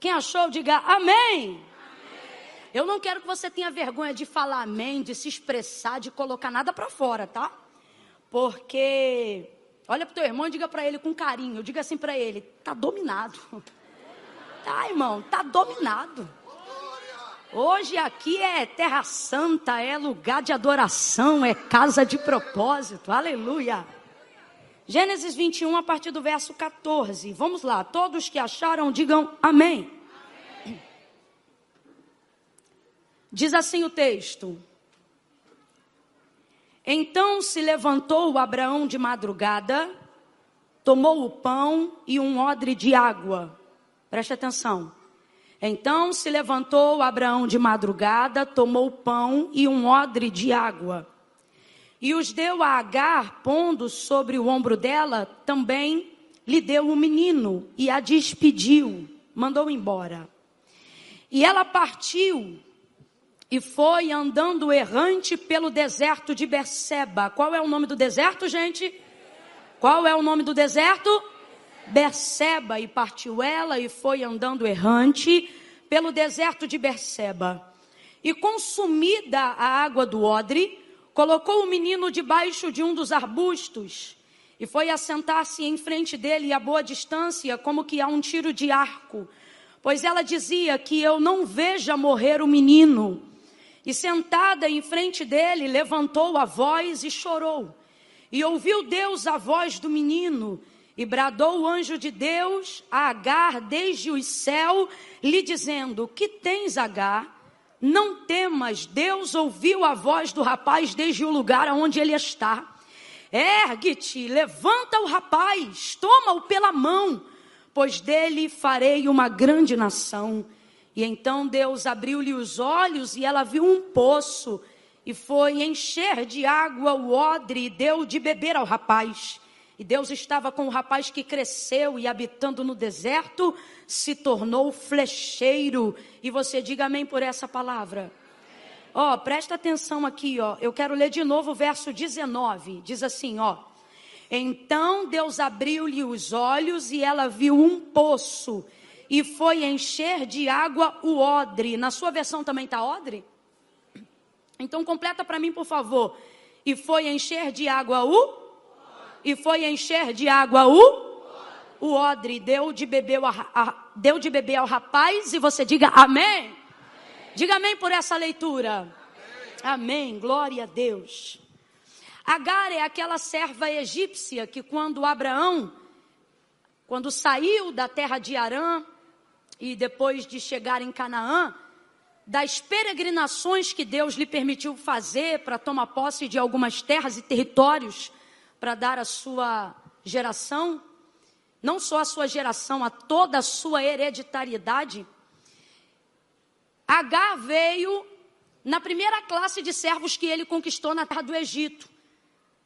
Quem achou, diga amém. Eu não quero que você tenha vergonha de falar amém, de se expressar, de colocar nada para fora, tá? Porque olha pro teu irmão e diga para ele com carinho, diga assim para ele, tá dominado. Tá, irmão, tá dominado. Hoje aqui é terra santa, é lugar de adoração, é casa de propósito. Aleluia. Gênesis 21 a partir do verso 14. Vamos lá, todos que acharam digam amém. Diz assim o texto: Então se levantou Abraão de madrugada, tomou o pão e um odre de água. Preste atenção. Então se levantou Abraão de madrugada, tomou o pão e um odre de água. E os deu a Agar, pondo sobre o ombro dela, também lhe deu o um menino e a despediu, mandou embora. E ela partiu e foi andando errante pelo deserto de Berseba. Qual é o nome do deserto, gente? Qual é o nome do deserto? Berseba. E partiu ela e foi andando errante pelo deserto de Berseba. E consumida a água do odre, colocou o menino debaixo de um dos arbustos e foi assentar-se em frente dele a boa distância, como que a um tiro de arco. Pois ela dizia que eu não veja morrer o menino. E sentada em frente dele, levantou a voz e chorou. E ouviu Deus a voz do menino, e bradou o anjo de Deus a Agar desde o céu, lhe dizendo: Que tens, Agar? Não temas, Deus ouviu a voz do rapaz desde o lugar onde ele está. Ergue-te, levanta o rapaz, toma-o pela mão, pois dele farei uma grande nação. E então Deus abriu-lhe os olhos e ela viu um poço e foi encher de água o odre e deu de beber ao rapaz. E Deus estava com o rapaz que cresceu e habitando no deserto se tornou flecheiro. E você diga amém por essa palavra. Ó, oh, presta atenção aqui, ó. Eu quero ler de novo o verso 19. Diz assim, ó: Então Deus abriu-lhe os olhos e ela viu um poço e foi encher de água o odre. Na sua versão também está odre? Então completa para mim, por favor. E foi encher de água o? E foi encher de água o? O odre deu de beber, a, a, deu de beber ao rapaz e você diga amém. amém. Diga amém por essa leitura. Amém. amém. Glória a Deus. Agar é aquela serva egípcia que quando Abraão, quando saiu da terra de Arã, e depois de chegar em Canaã, das peregrinações que Deus lhe permitiu fazer para tomar posse de algumas terras e territórios para dar à sua geração, não só a sua geração, a toda a sua hereditariedade. H veio na primeira classe de servos que ele conquistou na terra do Egito.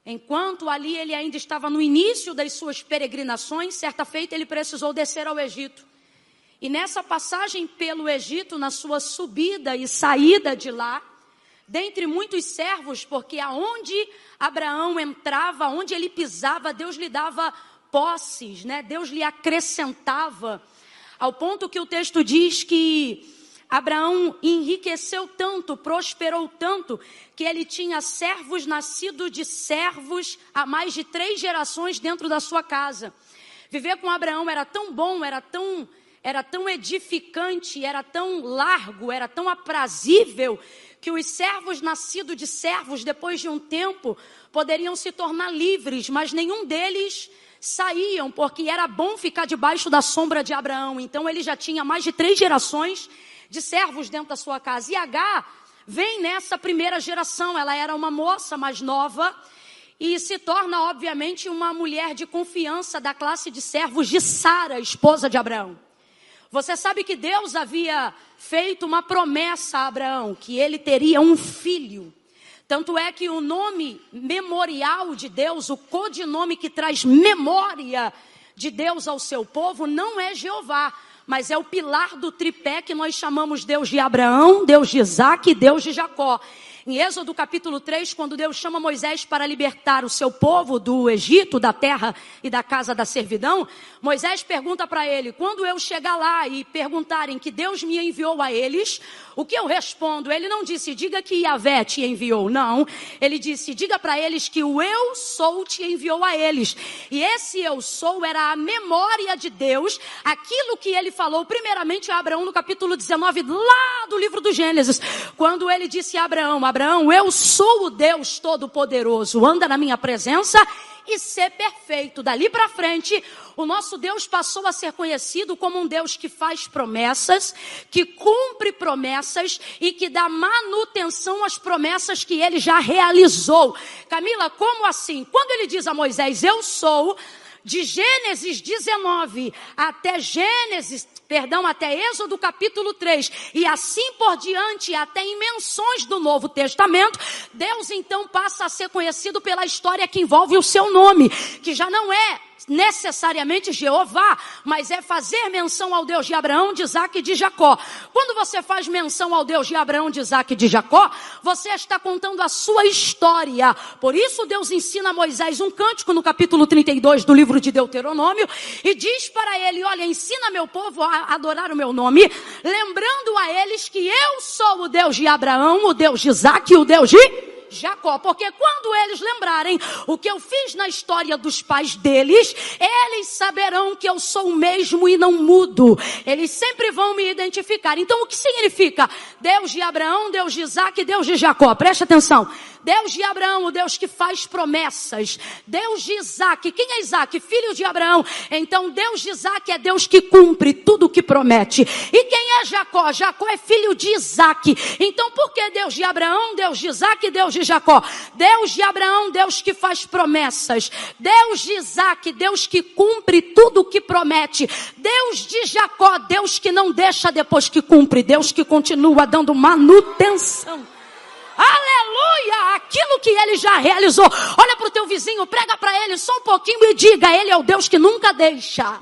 Enquanto ali ele ainda estava no início das suas peregrinações, certa feita ele precisou descer ao Egito. E nessa passagem pelo Egito, na sua subida e saída de lá, dentre muitos servos, porque aonde Abraão entrava, onde ele pisava, Deus lhe dava posses, né? Deus lhe acrescentava, ao ponto que o texto diz que Abraão enriqueceu tanto, prosperou tanto, que ele tinha servos nascidos de servos há mais de três gerações dentro da sua casa. Viver com Abraão era tão bom, era tão era tão edificante, era tão largo, era tão aprazível, que os servos nascidos de servos, depois de um tempo, poderiam se tornar livres, mas nenhum deles saíam, porque era bom ficar debaixo da sombra de Abraão. Então ele já tinha mais de três gerações de servos dentro da sua casa. E H vem nessa primeira geração, ela era uma moça mais nova e se torna, obviamente, uma mulher de confiança da classe de servos de Sara, esposa de Abraão. Você sabe que Deus havia feito uma promessa a Abraão, que ele teria um filho. Tanto é que o nome memorial de Deus, o codinome que traz memória de Deus ao seu povo, não é Jeová, mas é o pilar do tripé que nós chamamos Deus de Abraão, Deus de Isaac e Deus de Jacó. Em Êxodo capítulo 3, quando Deus chama Moisés para libertar o seu povo do Egito, da terra e da casa da servidão, Moisés pergunta para ele: quando eu chegar lá e perguntarem que Deus me enviou a eles, o que eu respondo? Ele não disse, diga que Yahvé te enviou. Não. Ele disse, diga para eles que o eu sou te enviou a eles. E esse eu sou era a memória de Deus, aquilo que ele falou primeiramente a Abraão no capítulo 19, lá do livro do Gênesis, quando ele disse a Abraão: Abraão, eu sou o Deus Todo-Poderoso, anda na minha presença e ser perfeito. Dali para frente, o nosso Deus passou a ser conhecido como um Deus que faz promessas, que cumpre promessas e que dá manutenção às promessas que ele já realizou. Camila, como assim? Quando ele diz a Moisés, eu sou, de Gênesis 19 até Gênesis, perdão, até Êxodo capítulo 3 e assim por diante, até em menções do Novo Testamento, Deus então passa a ser conhecido pela história que envolve o seu nome, que já não é necessariamente Jeová, mas é fazer menção ao Deus de Abraão, de Isaac e de Jacó. Quando você faz menção ao Deus de Abraão, de Isaac e de Jacó, você está contando a sua história. Por isso Deus ensina a Moisés um cântico no capítulo 32 do livro de Deuteronômio e diz para ele: Olha, ensina meu povo a adorar o meu nome, lembrando a eles que eu sou o Deus de Abraão, o Deus de Isaac e o Deus de Jacó, porque quando eles lembrarem o que eu fiz na história dos pais deles, eles saberão que eu sou o mesmo e não mudo. Eles sempre vão me identificar. Então, o que significa Deus de Abraão, Deus de Isaac Deus de Jacó? Preste atenção. Deus de Abraão, o Deus que faz promessas. Deus de Isaac. Quem é Isaac? Filho de Abraão. Então, Deus de Isaac é Deus que cumpre tudo o que promete. E quem é Jacó? Jacó é filho de Isaac. Então, por que Deus de Abraão, Deus de Isaac e Deus de Jacó? Deus de Abraão, Deus que faz promessas. Deus de Isaac, Deus que cumpre tudo o que promete. Deus de Jacó, Deus que não deixa depois que cumpre. Deus que continua dando manutenção. Aleluia! Aquilo que ele já realizou. Olha para o teu vizinho, prega para ele só um pouquinho e diga: Ele é o Deus que nunca deixa.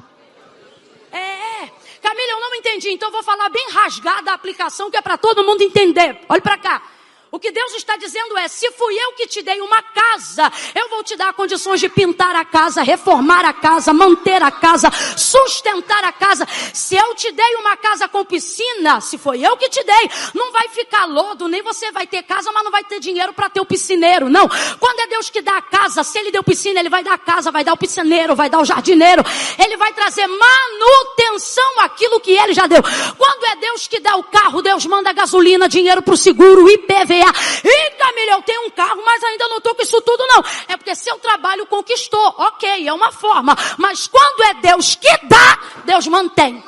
É, é. Camila, eu não entendi, então vou falar bem rasgada a aplicação que é para todo mundo entender. Olha para cá. O que Deus está dizendo é: se fui eu que te dei uma casa, eu vou te dar condições de pintar a casa, reformar a casa, manter a casa, sustentar a casa. Se eu te dei uma casa com piscina, se foi eu que te dei, não vai ficar lodo, nem você vai ter casa, mas não vai ter dinheiro para ter o piscineiro. Não. Quando é Deus que dá a casa, se Ele deu piscina, Ele vai dar a casa, vai dar o piscineiro, vai dar o jardineiro. Ele vai trazer manutenção àquilo que Ele já deu. Quando é Deus que dá o carro, Deus manda gasolina, dinheiro para o seguro, IPVA ganhar. Ih, Camila, eu tenho um carro, mas ainda não estou com isso tudo, não. É porque seu trabalho conquistou. Ok, é uma forma. Mas quando é Deus que dá, Deus mantém.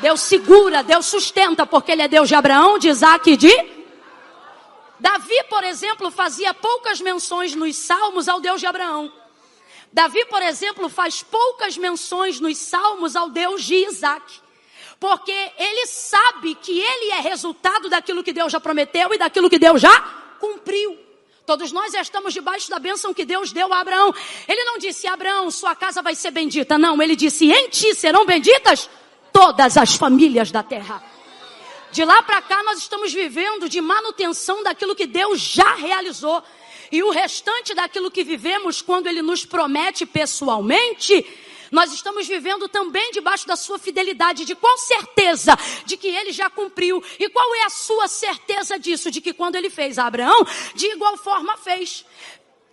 Deus segura, Deus sustenta, porque Ele é Deus de Abraão, de Isaac e de. Davi, por exemplo, fazia poucas menções nos salmos ao Deus de Abraão. Davi, por exemplo, faz poucas menções nos salmos ao Deus de Isaac. Porque ele sabe que ele é resultado daquilo que Deus já prometeu e daquilo que Deus já cumpriu. Todos nós estamos debaixo da bênção que Deus deu a Abraão. Ele não disse, Abraão, sua casa vai ser bendita. Não, ele disse, em ti serão benditas todas as famílias da terra. De lá para cá nós estamos vivendo de manutenção daquilo que Deus já realizou. E o restante daquilo que vivemos quando Ele nos promete pessoalmente, nós estamos vivendo também debaixo da sua fidelidade. De qual certeza de que ele já cumpriu? E qual é a sua certeza disso? De que quando ele fez a Abraão, de igual forma fez.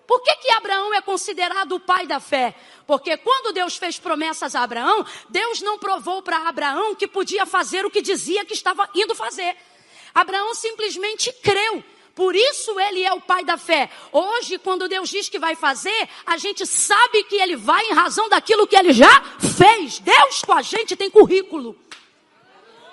Por que, que Abraão é considerado o pai da fé? Porque quando Deus fez promessas a Abraão, Deus não provou para Abraão que podia fazer o que dizia que estava indo fazer. Abraão simplesmente creu. Por isso ele é o pai da fé. Hoje, quando Deus diz que vai fazer, a gente sabe que ele vai em razão daquilo que ele já fez. Deus com a gente tem currículo.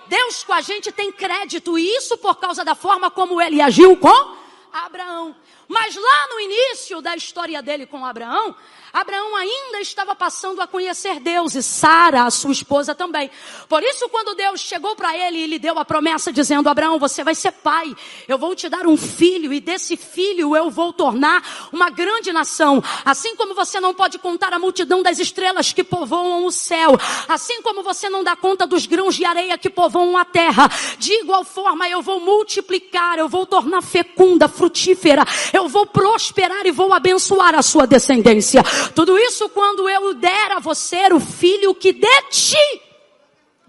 Deus com a gente tem crédito. E isso por causa da forma como ele agiu com Abraão. Mas lá no início da história dele com Abraão, Abraão ainda estava passando a conhecer Deus e Sara, a sua esposa também. Por isso, quando Deus chegou para ele e lhe deu a promessa dizendo: Abraão, você vai ser pai, eu vou te dar um filho e desse filho eu vou tornar uma grande nação. Assim como você não pode contar a multidão das estrelas que povoam o céu, assim como você não dá conta dos grãos de areia que povoam a terra, de igual forma eu vou multiplicar, eu vou tornar fecunda, frutífera, eu vou prosperar e vou abençoar a sua descendência. Tudo isso quando eu der a você o filho que de ti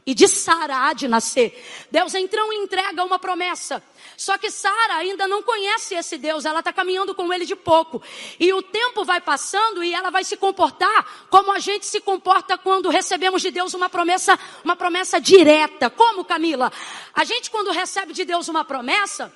e de Sara há de nascer. Deus então entrega uma promessa. Só que Sara ainda não conhece esse Deus, ela está caminhando com ele de pouco. E o tempo vai passando e ela vai se comportar como a gente se comporta quando recebemos de Deus uma promessa, uma promessa direta. Como, Camila? A gente quando recebe de Deus uma promessa,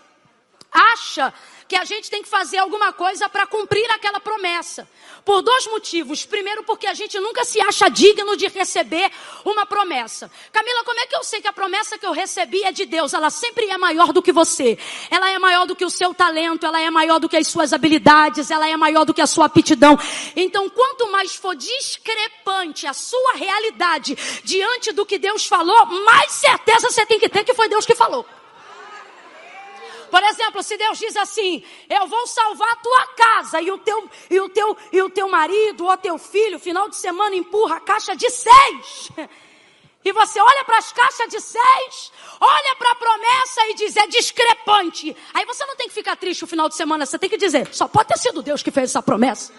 acha que a gente tem que fazer alguma coisa para cumprir aquela promessa. Por dois motivos. Primeiro, porque a gente nunca se acha digno de receber uma promessa. Camila, como é que eu sei que a promessa que eu recebi é de Deus? Ela sempre é maior do que você. Ela é maior do que o seu talento, ela é maior do que as suas habilidades, ela é maior do que a sua aptidão. Então, quanto mais for discrepante a sua realidade diante do que Deus falou, mais certeza você tem que ter que foi Deus que falou. Por exemplo, se Deus diz assim: "Eu vou salvar a tua casa" e o teu e o teu e o teu marido ou teu filho, final de semana empurra a caixa de seis. E você olha para as caixas de seis, olha para a promessa e diz é discrepante. Aí você não tem que ficar triste o final de semana, você tem que dizer, só pode ter sido Deus que fez essa promessa.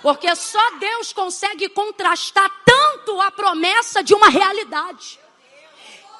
Porque só Deus consegue contrastar tanto a promessa de uma realidade.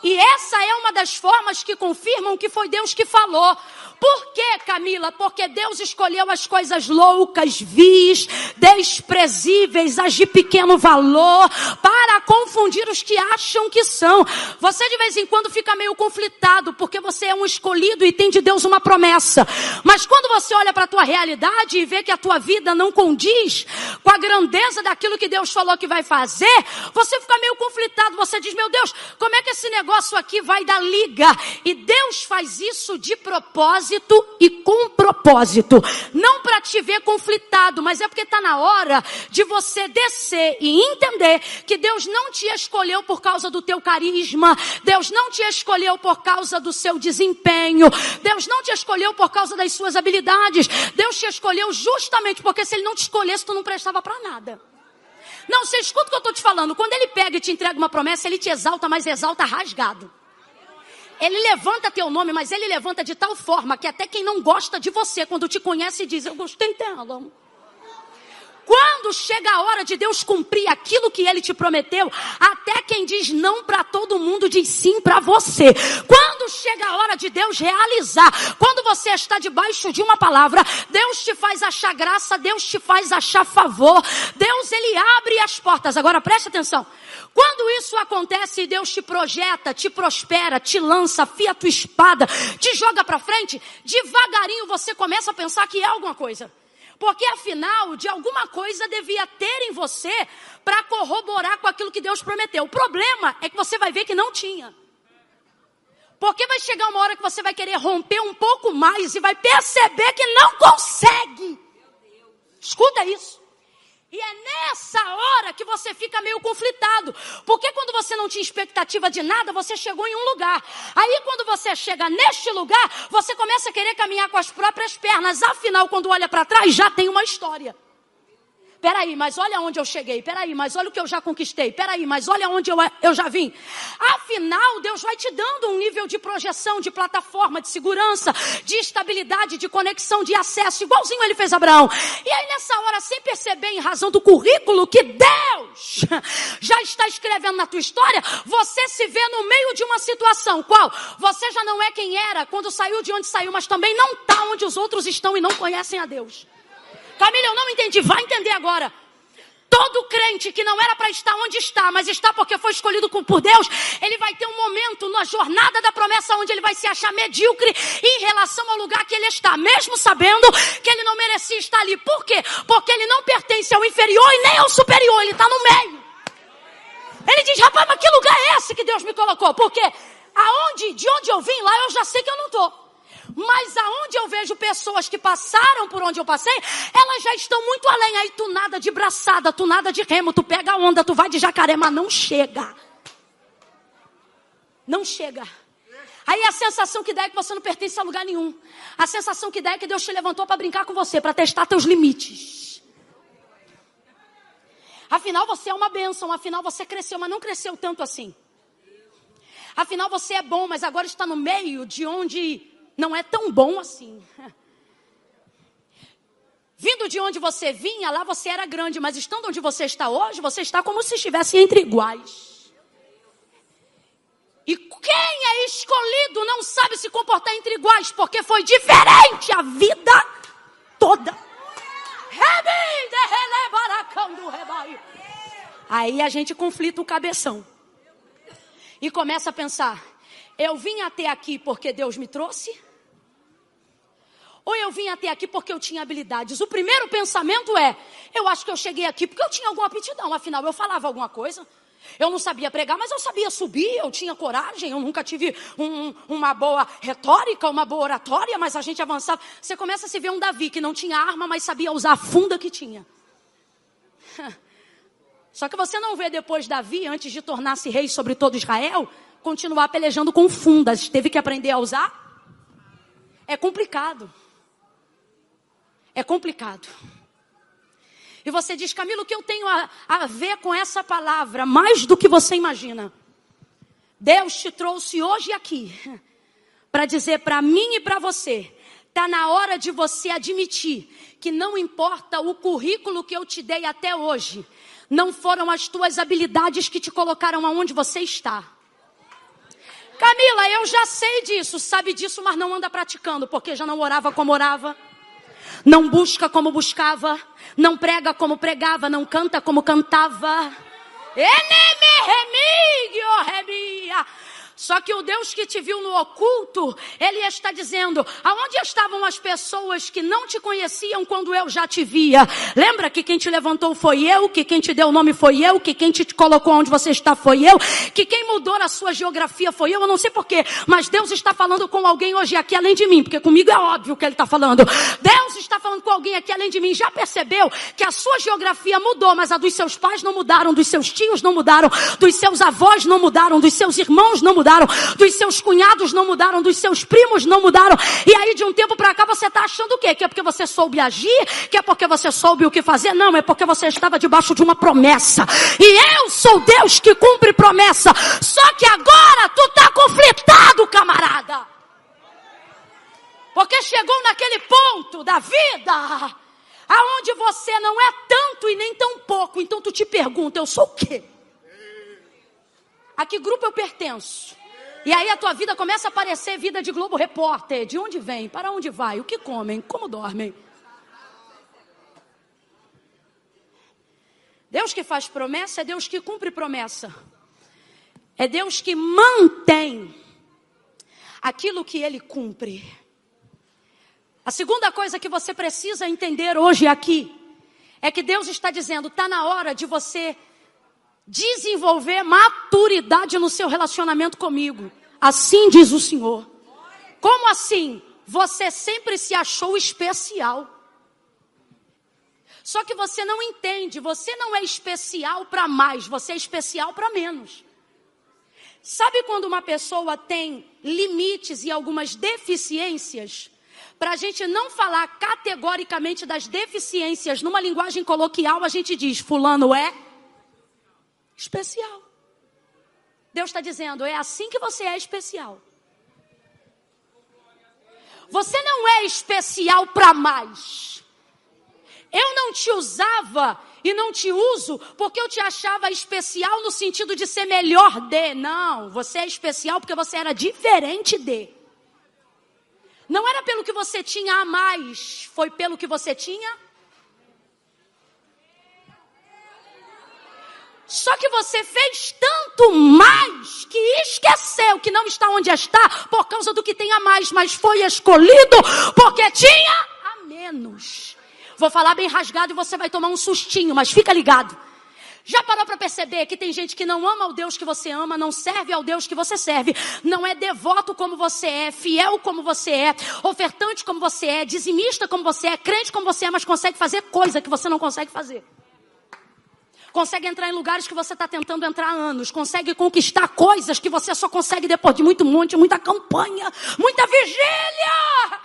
E essa é uma das formas que confirmam que foi Deus que falou. Por quê, Camila? Porque Deus escolheu as coisas loucas, vis, desprezíveis, as de pequeno valor, para confundir os que acham que são. Você de vez em quando fica meio conflitado, porque você é um escolhido e tem de Deus uma promessa. Mas quando você olha para a tua realidade e vê que a tua vida não condiz com a grandeza daquilo que Deus falou que vai fazer, você fica meio conflitado. Você diz, meu Deus, como é que esse negócio aqui vai dar liga? E Deus faz isso de propósito propósito e com propósito. Não para te ver conflitado, mas é porque está na hora de você descer e entender que Deus não te escolheu por causa do teu carisma, Deus não te escolheu por causa do seu desempenho, Deus não te escolheu por causa das suas habilidades, Deus te escolheu justamente porque se Ele não te escolhesse, tu não prestava para nada. Não, você escuta o que eu estou te falando. Quando ele pega e te entrega uma promessa, ele te exalta, mas exalta rasgado. Ele levanta teu nome, mas ele levanta de tal forma que até quem não gosta de você, quando te conhece, diz: Eu gostei dela. Quando chega a hora de Deus cumprir aquilo que ele te prometeu, até quem diz não para todo mundo diz sim para você. Quando chega a hora de Deus realizar, quando você está debaixo de uma palavra, Deus te faz achar graça, Deus te faz achar favor, Deus ele abre as portas. Agora preste atenção. Quando isso acontece, Deus te projeta, te prospera, te lança, afia tua espada, te joga para frente, devagarinho você começa a pensar que é alguma coisa. Porque afinal, de alguma coisa devia ter em você para corroborar com aquilo que Deus prometeu. O problema é que você vai ver que não tinha. Porque vai chegar uma hora que você vai querer romper um pouco mais e vai perceber que não consegue. Escuta isso. E é nessa hora que você fica meio conflitado. Porque quando você não tinha expectativa de nada, você chegou em um lugar. Aí quando você chega neste lugar, você começa a querer caminhar com as próprias pernas. Afinal, quando olha para trás, já tem uma história. Peraí, mas olha onde eu cheguei. Peraí, mas olha o que eu já conquistei. Peraí, mas olha onde eu, eu já vim. Afinal, Deus vai te dando um nível de projeção, de plataforma, de segurança, de estabilidade, de conexão, de acesso, igualzinho ele fez Abraão. E aí, nessa hora, sem perceber, em razão do currículo que Deus já está escrevendo na tua história, você se vê no meio de uma situação. Qual? Você já não é quem era quando saiu de onde saiu, mas também não está onde os outros estão e não conhecem a Deus. Camila, eu não entendi. Vai entender agora. Todo crente que não era para estar onde está, mas está porque foi escolhido por Deus, ele vai ter um momento na jornada da promessa onde ele vai se achar medíocre em relação ao lugar que ele está, mesmo sabendo que ele não merecia estar ali. Por quê? Porque ele não pertence ao inferior e nem ao superior, ele está no meio. Ele diz, rapaz, mas que lugar é esse que Deus me colocou? Porque aonde, de onde eu vim, lá eu já sei que eu não estou. Mas aonde eu vejo pessoas que passaram por onde eu passei, elas já estão muito além. Aí tu nada de braçada, tu nada de remo, tu pega a onda, tu vai de jacaré, mas não chega. Não chega. Aí a sensação que dá é que você não pertence a lugar nenhum. A sensação que dá é que Deus te levantou para brincar com você, para testar teus limites. Afinal, você é uma bênção, afinal, você cresceu, mas não cresceu tanto assim. Afinal, você é bom, mas agora está no meio de onde não é tão bom assim. Vindo de onde você vinha, lá você era grande, mas estando onde você está hoje, você está como se estivesse entre iguais. E quem é escolhido não sabe se comportar entre iguais, porque foi diferente a vida toda. Aí a gente conflita o cabeção. E começa a pensar: eu vim até aqui porque Deus me trouxe? Ou eu vim até aqui porque eu tinha habilidades? O primeiro pensamento é: eu acho que eu cheguei aqui porque eu tinha alguma aptidão, afinal eu falava alguma coisa. Eu não sabia pregar, mas eu sabia subir, eu tinha coragem, eu nunca tive um, uma boa retórica, uma boa oratória, mas a gente avançava. Você começa a se ver um Davi que não tinha arma, mas sabia usar a funda que tinha. Só que você não vê depois Davi, antes de tornar-se rei sobre todo Israel, continuar pelejando com fundas. Teve que aprender a usar? É complicado. É complicado. E você diz, Camilo, o que eu tenho a, a ver com essa palavra? Mais do que você imagina. Deus te trouxe hoje aqui para dizer para mim e para você: está na hora de você admitir que não importa o currículo que eu te dei até hoje, não foram as tuas habilidades que te colocaram aonde você está. Camila, eu já sei disso, sabe disso, mas não anda praticando, porque já não orava como orava não busca como buscava, não prega como pregava, não canta como cantava. Só que o Deus que te viu no oculto, Ele está dizendo: aonde estavam as pessoas que não te conheciam quando eu já te via? Lembra que quem te levantou foi eu, que quem te deu o nome foi eu, que quem te colocou onde você está foi eu, que quem mudou a sua geografia foi eu, eu não sei porquê, mas Deus está falando com alguém hoje aqui além de mim, porque comigo é óbvio que Ele está falando. Deus está falando com alguém aqui além de mim, já percebeu que a sua geografia mudou, mas a dos seus pais não mudaram, dos seus tios não mudaram, dos seus avós não mudaram, dos seus irmãos não mudaram mudaram, dos seus cunhados não mudaram, dos seus primos não mudaram. E aí de um tempo para cá você está achando o quê? Que é porque você soube agir? Que é porque você soube o que fazer? Não, é porque você estava debaixo de uma promessa. E eu sou Deus que cumpre promessa. Só que agora tu está conflitado, camarada. Porque chegou naquele ponto da vida aonde você não é tanto e nem tão pouco. Então tu te pergunta, eu sou o quê? A que grupo eu pertenço? E aí a tua vida começa a parecer vida de Globo Repórter. De onde vem? Para onde vai? O que comem? Como dormem? Deus que faz promessa é Deus que cumpre promessa. É Deus que mantém aquilo que ele cumpre. A segunda coisa que você precisa entender hoje aqui é que Deus está dizendo: está na hora de você desenvolver maturidade no seu relacionamento comigo. Assim diz o Senhor. Como assim? Você sempre se achou especial. Só que você não entende, você não é especial para mais, você é especial para menos. Sabe quando uma pessoa tem limites e algumas deficiências? Para a gente não falar categoricamente das deficiências numa linguagem coloquial, a gente diz: Fulano é especial. Deus está dizendo: é assim que você é especial. Você não é especial para mais. Eu não te usava e não te uso porque eu te achava especial no sentido de ser melhor de. Não, você é especial porque você era diferente de. Não era pelo que você tinha a mais, foi pelo que você tinha Só que você fez tanto mais que esqueceu que não está onde está por causa do que tem a mais, mas foi escolhido porque tinha a menos. Vou falar bem rasgado e você vai tomar um sustinho, mas fica ligado. Já parou para perceber que tem gente que não ama o Deus que você ama, não serve ao Deus que você serve, não é devoto como você é, fiel como você é, ofertante como você é, dizimista como você é, crente como você é, mas consegue fazer coisa que você não consegue fazer. Consegue entrar em lugares que você está tentando entrar há anos, consegue conquistar coisas que você só consegue depois de muito monte, muita campanha, muita vigília.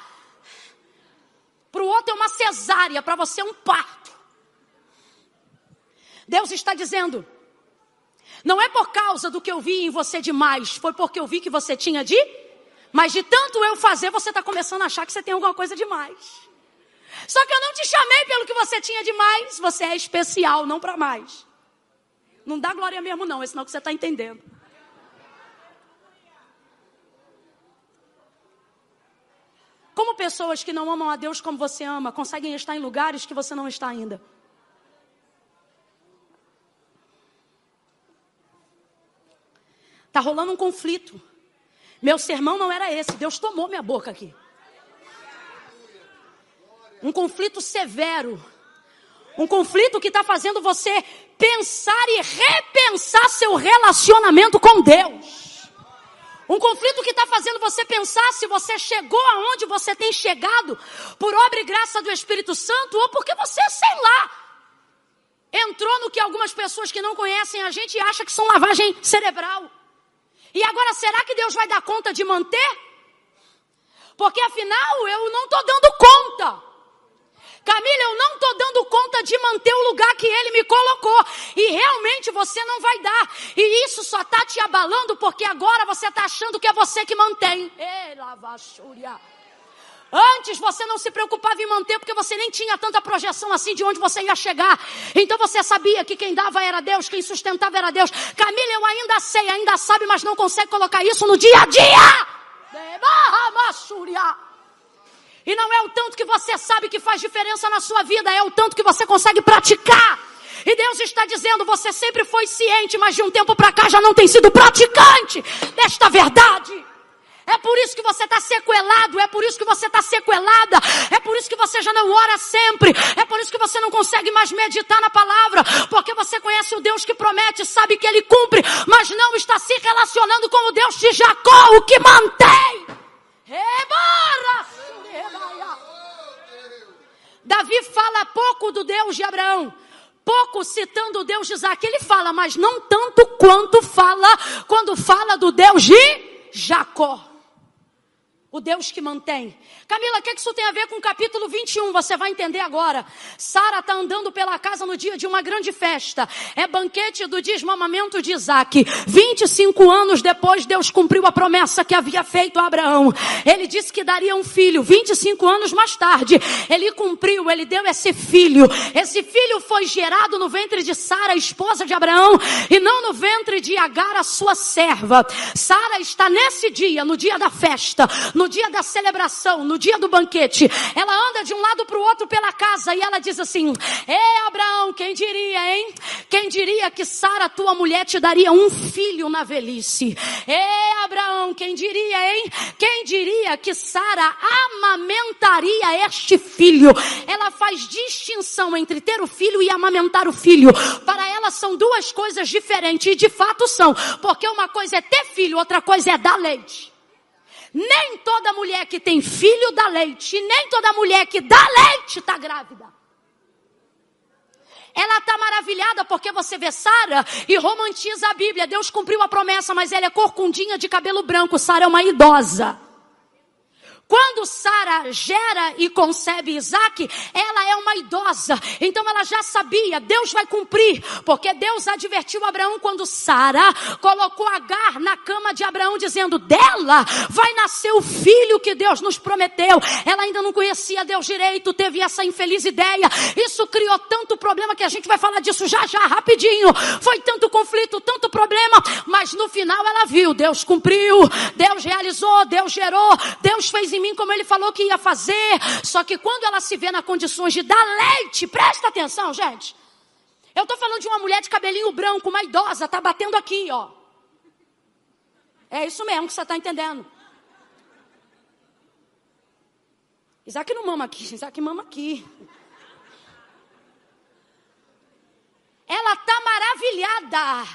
Para o outro é uma cesárea, para você é um parto. Deus está dizendo: não é por causa do que eu vi em você demais, foi porque eu vi que você tinha de. Mas de tanto eu fazer, você está começando a achar que você tem alguma coisa demais. Só que eu não te chamei pelo que você tinha demais, você é especial, não para mais. Não dá glória mesmo, não, é sinal que você está entendendo. Como pessoas que não amam a Deus como você ama conseguem estar em lugares que você não está ainda? Está rolando um conflito. Meu sermão não era esse. Deus tomou minha boca aqui. Um conflito severo. Um conflito que está fazendo você pensar e repensar seu relacionamento com Deus. Um conflito que está fazendo você pensar se você chegou aonde você tem chegado por obra e graça do Espírito Santo ou porque você, sei lá, entrou no que algumas pessoas que não conhecem a gente acham que são lavagem cerebral. E agora, será que Deus vai dar conta de manter? Porque afinal, eu não estou dando conta. Camila, eu não estou dando conta de manter o lugar que Ele me colocou. E realmente você não vai dar. E isso só está te abalando porque agora você está achando que é você que mantém. Ei. Antes você não se preocupava em manter porque você nem tinha tanta projeção assim de onde você ia chegar. Então você sabia que quem dava era Deus, quem sustentava era Deus. Camila, eu ainda sei, ainda sabe, mas não consegue colocar isso no dia a dia. E não é o tanto que você sabe que faz diferença na sua vida, é o tanto que você consegue praticar. E Deus está dizendo: você sempre foi ciente, mas de um tempo para cá já não tem sido praticante desta verdade. É por isso que você está sequelado, é por isso que você está sequelada, é por isso que você já não ora sempre, é por isso que você não consegue mais meditar na palavra, porque você conhece o Deus que promete, sabe que ele cumpre, mas não está se relacionando com o Deus de Jacó, o que mantém. Davi fala pouco do Deus de Abraão, pouco citando o Deus de Isaac. Ele fala, mas não tanto quanto fala quando fala do Deus de Jacó. O Deus que mantém. Camila, o que isso tem a ver com o capítulo 21? Você vai entender agora. Sara está andando pela casa no dia de uma grande festa. É banquete do desmamamento de Isaac. 25 anos depois, Deus cumpriu a promessa que havia feito a Abraão. Ele disse que daria um filho. 25 anos mais tarde, ele cumpriu, ele deu esse filho. Esse filho foi gerado no ventre de Sara, esposa de Abraão, e não no ventre de Agar, a sua serva. Sara está nesse dia, no dia da festa no dia da celebração, no dia do banquete, ela anda de um lado para o outro pela casa e ela diz assim: É Abraão, quem diria, hein? Quem diria que Sara, tua mulher, te daria um filho na velhice? É Abraão, quem diria, hein? Quem diria que Sara amamentaria este filho? Ela faz distinção entre ter o filho e amamentar o filho. Para ela são duas coisas diferentes e de fato são, porque uma coisa é ter filho, outra coisa é dar leite. Nem toda mulher que tem filho dá leite, nem toda mulher que dá leite está grávida. Ela está maravilhada porque você vê Sara e romantiza a Bíblia. Deus cumpriu a promessa, mas ela é corcundinha de cabelo branco. Sara é uma idosa. Quando Sara gera e concebe Isaac, ela é uma idosa. Então ela já sabia, Deus vai cumprir. Porque Deus advertiu Abraão quando Sara colocou Agar na cama de Abraão, dizendo: dela vai nascer o filho que Deus nos prometeu. Ela ainda não conhecia Deus direito, teve essa infeliz ideia. Isso criou tanto problema que a gente vai falar disso já já, rapidinho. Foi tanto conflito, tanto problema. Mas no final ela viu: Deus cumpriu, Deus realizou, Deus gerou, Deus fez em mim como ele falou que ia fazer. Só que quando ela se vê na condições de dar leite, presta atenção, gente. Eu estou falando de uma mulher de cabelinho branco, uma idosa, tá batendo aqui, ó. É isso mesmo que você está entendendo. Isaac não mama aqui, Isaac mama aqui. Ela está maravilhosa humilhada,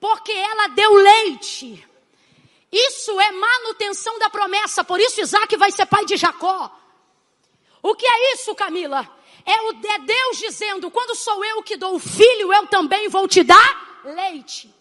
porque ela deu leite. Isso é manutenção da promessa, por isso Isaac vai ser pai de Jacó. O que é isso, Camila? É, o, é Deus dizendo: quando sou eu que dou o filho, eu também vou te dar leite.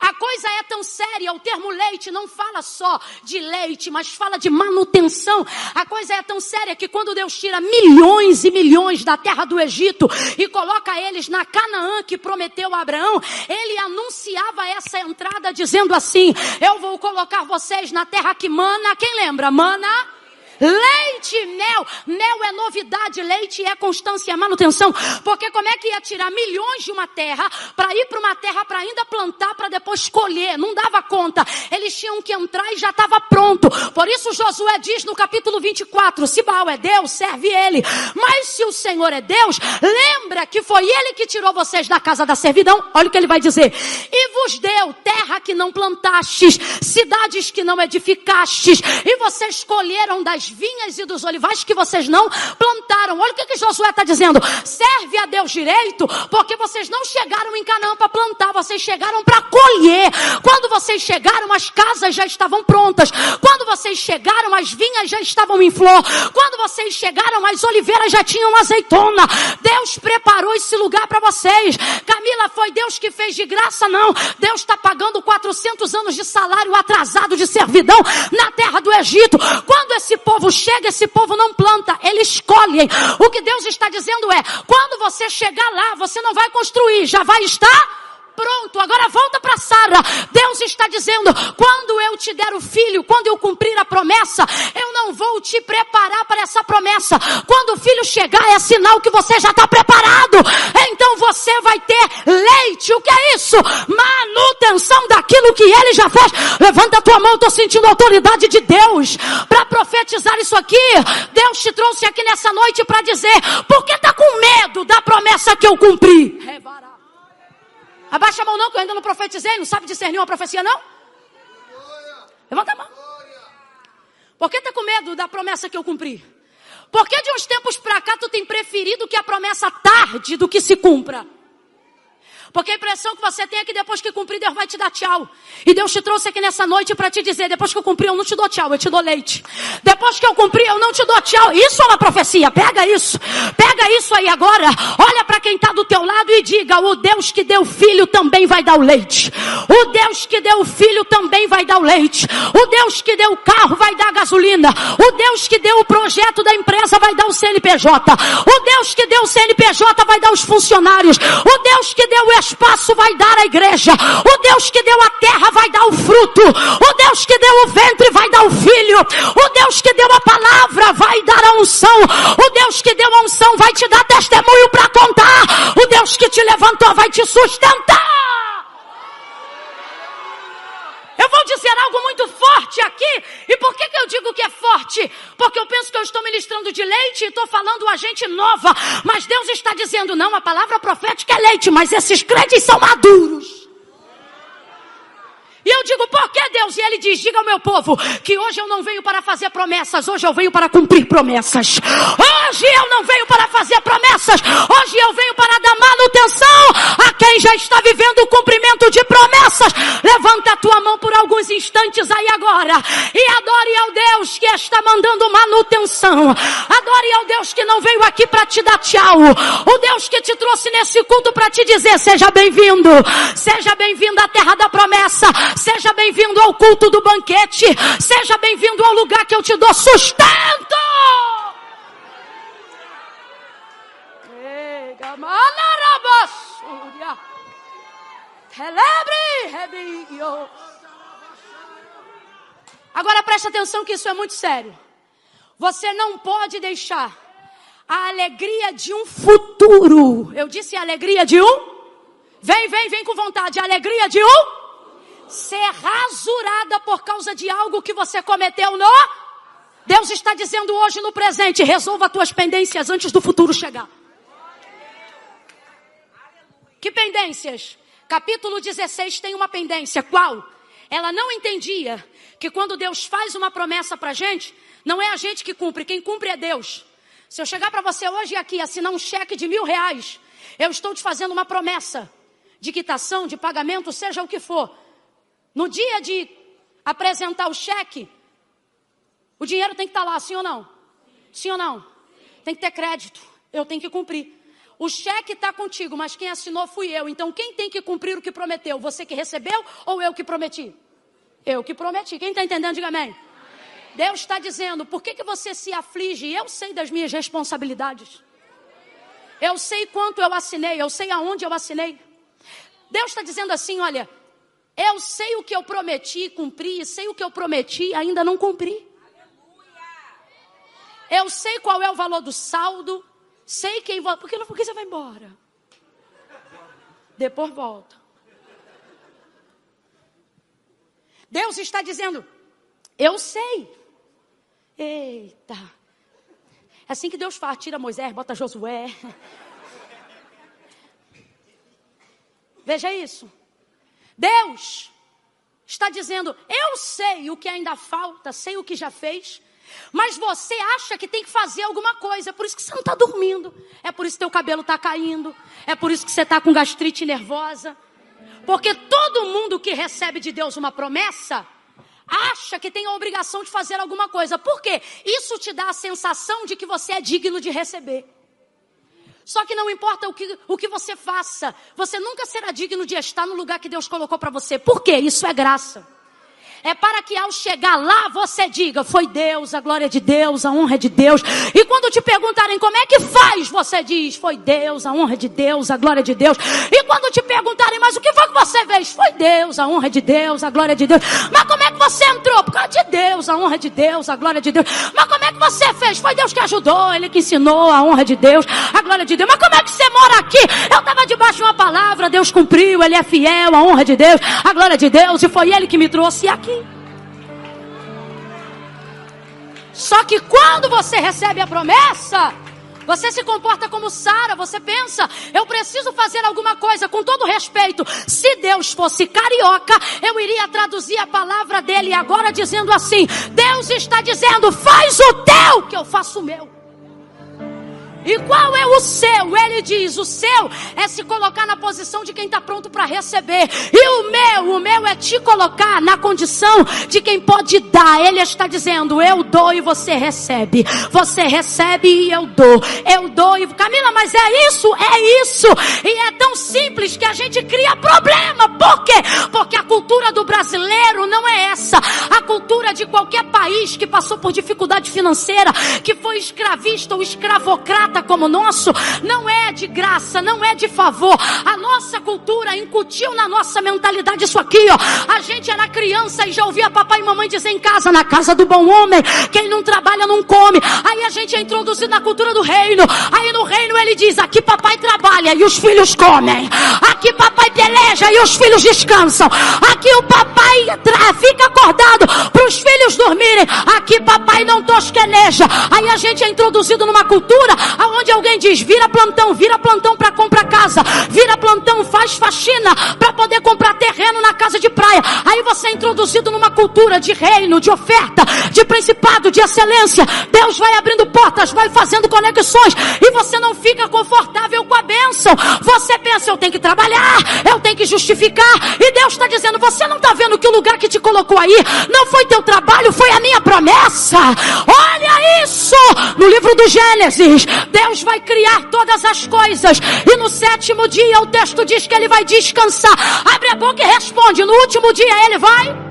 A coisa é tão séria, o termo leite não fala só de leite, mas fala de manutenção. A coisa é tão séria que quando Deus tira milhões e milhões da terra do Egito e coloca eles na Canaã que prometeu a Abraão, ele anunciava essa entrada dizendo assim: Eu vou colocar vocês na terra que mana. Quem lembra? Mana Leite e mel. Mel é novidade, leite é constância, é manutenção. Porque como é que ia tirar milhões de uma terra para ir para uma terra para ainda plantar para depois colher? Não dava conta. Eles tinham que entrar e já estava pronto. Por isso Josué diz no capítulo 24: se Baal é Deus, serve ele. Mas se o Senhor é Deus, lembra que foi ele que tirou vocês da casa da servidão. Olha o que ele vai dizer: e vos deu terra que não plantastes, cidades que não edificastes, e vocês colheram das vinhas e dos olivais que vocês não plantaram. Olha o que, que Josué está dizendo. Serve a Deus direito, porque vocês não chegaram em Canaã para plantar, vocês chegaram para colher. Quando vocês chegaram, as casas já estavam prontas. Quando vocês chegaram, as vinhas já estavam em flor. Quando vocês chegaram, as oliveiras já tinham azeitona. Deus preparou esse lugar para vocês. Camila, foi Deus que fez de graça? Não. Deus está pagando 400 anos de salário atrasado de servidão na terra do Egito. Quando esse povo povo chega, esse povo não planta, eles escolhem. O que Deus está dizendo é: quando você chegar lá, você não vai construir, já vai estar pronto, agora volta para Sara. Deus está dizendo: quando eu te der o filho, quando eu cumprir a promessa, eu não vou te preparar para essa promessa. Quando o filho chegar, é sinal que você já está preparado. Então você vai ter leite. O que é isso? Manutenção daquilo que ele já fez. Levanta a tua mão, estou sentindo a autoridade de Deus para profetizar isso aqui. Deus te trouxe aqui nessa noite para dizer: por que está com medo da promessa que eu cumpri? Abaixa a mão não, que eu ainda não profetizei. Não sabe discernir uma profecia, não? Levanta a mão. Por que está com medo da promessa que eu cumpri? Por que de uns tempos para cá tu tem preferido que a promessa tarde do que se cumpra? Porque a impressão que você tem é que depois que cumprir, Deus vai te dar tchau. E Deus te trouxe aqui nessa noite para te dizer: depois que eu cumprir, eu não te dou tchau, eu te dou leite. Depois que eu cumprir, eu não te dou tchau. Isso é uma profecia. Pega isso. Pega isso aí agora. Olha para quem está do teu lado e diga: o Deus que deu filho também vai dar o leite. O Deus que deu filho também vai dar o leite. O Deus que deu o carro vai dar a gasolina. O Deus que deu o projeto da empresa vai dar o CNPJ. O Deus que deu o CNPJ vai dar os funcionários. O Deus que deu o espaço vai dar a igreja. O Deus que deu a terra vai dar o fruto. O Deus que deu o ventre vai dar o filho. O Deus que deu a palavra vai dar a unção. O Deus que deu a unção vai te dar testemunho para contar. O Deus que te levantou vai te sustentar. Eu vou dizer algo muito forte aqui. E por que, que eu digo que é forte? Porque eu penso que eu estou ministrando de leite e estou falando a gente nova. Mas Deus está dizendo, não, a palavra profética é leite, mas esses crentes são maduros. E eu digo, por que Deus? E ele diz: diga ao meu povo que hoje eu não venho para fazer promessas, hoje eu venho para cumprir promessas. Hoje eu não venho para fazer promessas, hoje eu venho para dar manutenção a quem já está vivendo o cumprimento de promessas. Levanta a tua mão por alguns instantes aí agora e adore ao Deus que está mandando manutenção. Adore ao Deus que não veio aqui para te dar tchau. O Deus que te trouxe nesse culto para te dizer: seja bem-vindo, seja bem-vindo à terra da promessa. Seja bem-vindo ao culto do banquete. Seja bem-vindo ao lugar que eu te dou sustento. Agora preste atenção que isso é muito sério. Você não pode deixar a alegria de um futuro. Eu disse a alegria de um. Vem, vem, vem com vontade. A alegria de um ser rasurada por causa de algo que você cometeu no. Deus está dizendo hoje no presente: resolva as tuas pendências antes do futuro chegar. Que pendências? Capítulo 16 tem uma pendência. Qual? Ela não entendia que quando Deus faz uma promessa para a gente, não é a gente que cumpre, quem cumpre é Deus. Se eu chegar para você hoje aqui assinar um cheque de mil reais, eu estou te fazendo uma promessa de quitação, de pagamento, seja o que for, no dia de apresentar o cheque, o dinheiro tem que estar lá, sim ou não? Sim ou não? Tem que ter crédito. Eu tenho que cumprir. O cheque está contigo, mas quem assinou fui eu. Então quem tem que cumprir o que prometeu? Você que recebeu ou eu que prometi? Eu que prometi. Quem está entendendo, diga amém. Deus está dizendo, por que, que você se aflige? Eu sei das minhas responsabilidades. Eu sei quanto eu assinei, eu sei aonde eu assinei. Deus está dizendo assim: olha, eu sei o que eu prometi cumprir, sei o que eu prometi ainda não cumpri. Eu sei qual é o valor do saldo, sei quem vai. Por que, por que você vai embora? Depois volta. Deus está dizendo, eu sei. Eita. É assim que Deus faz, tira Moisés, bota Josué. Veja isso. Deus está dizendo: Eu sei o que ainda falta, sei o que já fez, mas você acha que tem que fazer alguma coisa, é por isso que você não está dormindo, é por isso que teu cabelo está caindo, é por isso que você está com gastrite nervosa. Porque todo mundo que recebe de Deus uma promessa, acha que tem a obrigação de fazer alguma coisa. Por quê? Isso te dá a sensação de que você é digno de receber. Só que não importa o que, o que você faça, você nunca será digno de estar no lugar que Deus colocou para você. Por quê? Isso é graça é para que ao chegar lá você diga: foi Deus, a glória de Deus, a honra de Deus. E quando te perguntarem como é que faz, você diz: foi Deus, a honra de Deus, a glória de Deus. E quando te perguntarem, mas o que foi que você fez? Foi Deus, a honra de Deus, a glória de Deus. Mas como é que você entrou? Por causa de Deus, a honra de Deus, a glória de Deus. Mas como é que você fez? Foi Deus que ajudou, Ele que ensinou a honra de Deus, a glória de Deus. Mas como é que você mora aqui? Eu estava debaixo de uma palavra, Deus cumpriu, Ele é fiel, a honra de Deus, a glória de Deus, e foi Ele que me trouxe aqui. Só que quando você recebe a promessa, você se comporta como Sara, você pensa, eu preciso fazer alguma coisa, com todo respeito. Se Deus fosse carioca, eu iria traduzir a palavra dele agora dizendo assim: Deus está dizendo, faz o teu, que eu faço o meu. E qual é o seu? Ele diz: o seu é se colocar na posição de quem está pronto para receber. E o meu, o meu é te colocar na condição de quem pode dar. Ele está dizendo: eu dou e você recebe. Você recebe e eu dou. Eu dou e. Camila, mas é isso? É isso. E é tão simples que a gente cria problema. Por quê? Porque a cultura do brasileiro não é essa. A cultura de qualquer país que passou por dificuldade financeira, que foi escravista ou escravocrata como nosso, não é de graça, não é de favor. A nossa cultura incutiu na nossa mentalidade isso aqui, ó. A gente era criança e já ouvia papai e mamãe dizer em casa, na casa do bom homem, quem não trabalha não come. Aí a gente é introduzido na cultura do reino. Aí no reino ele diz: aqui papai trabalha e os filhos comem. Aqui papai peleja e os filhos descansam. Aqui o papai fica acordado para os filhos dormirem. Aqui papai não tosqueneja. Aí a gente é introduzido numa cultura aonde alguém diz: vira plantão, vira plantão para comprar casa, vira plantão, faz faxina para poder comprar terreno na casa de praia. Aí você é introduzido numa cultura de reino, de oferta, de principado, de excelência. Deus vai abrindo portas, vai fazendo conexões e você não fica confortável com a bênção. Você pensa: eu tenho que trabalhar, eu tenho que justificar. E Deus está dizendo: você não está vendo que o lugar que te colocou aí não foi teu trabalho, foi a minha promessa. Olha isso no livro do Gênesis. Deus vai criar todas as coisas. E no sétimo dia o texto diz que ele vai descansar. Abre a boca e responde. No último dia ele vai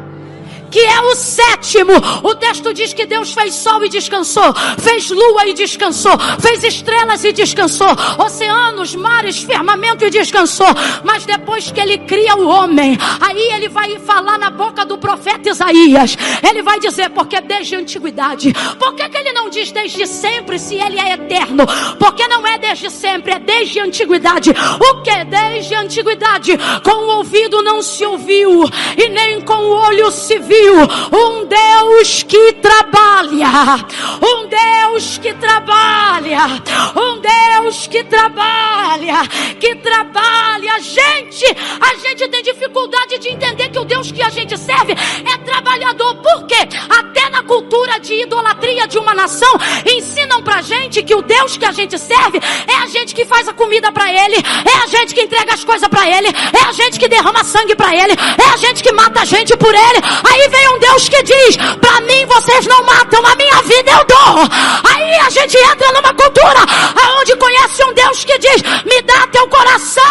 que é o sétimo. O texto diz que Deus fez sol e descansou, fez lua e descansou, fez estrelas e descansou, oceanos, mares, firmamento e descansou. Mas depois que ele cria o homem, aí ele vai falar na boca do profeta Isaías. Ele vai dizer, porque desde a antiguidade. Por que, que ele não diz desde sempre se ele é eterno? Porque não é desde sempre, é desde a antiguidade. O que desde a antiguidade? Com o ouvido não se ouviu e nem com o olho se viu um Deus que trabalha, um Deus que trabalha, um Deus que trabalha, que trabalha. Gente, a gente tem dificuldade de entender que o Deus que a gente serve é trabalhador. Por quê? Até na cultura de idolatria de uma nação ensinam pra gente que o Deus que a gente serve é a gente que faz a comida para ele, é a gente que entrega as coisas para ele, é a gente que derrama sangue para ele, é a gente que mata a gente por ele. Aí vem um Deus que diz: para mim vocês não matam, a minha vida eu dou. Aí a gente entra numa cultura aonde conhece um Deus que diz: me dá teu coração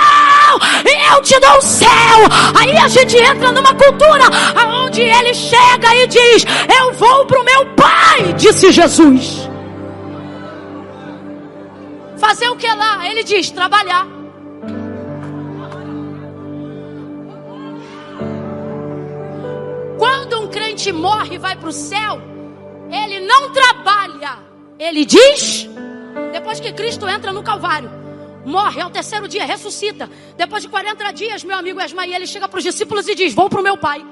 e eu te dou o céu. Aí a gente entra numa cultura aonde ele chega e diz: eu vou pro meu pai, disse Jesus. Fazer o que lá? Ele diz: trabalhar. Quando um crente morre e vai para o céu, ele não trabalha, ele diz. Depois que Cristo entra no Calvário, morre ao terceiro dia, ressuscita. Depois de 40 dias, meu amigo Esmaí, ele chega para os discípulos e diz: Vou para o meu pai.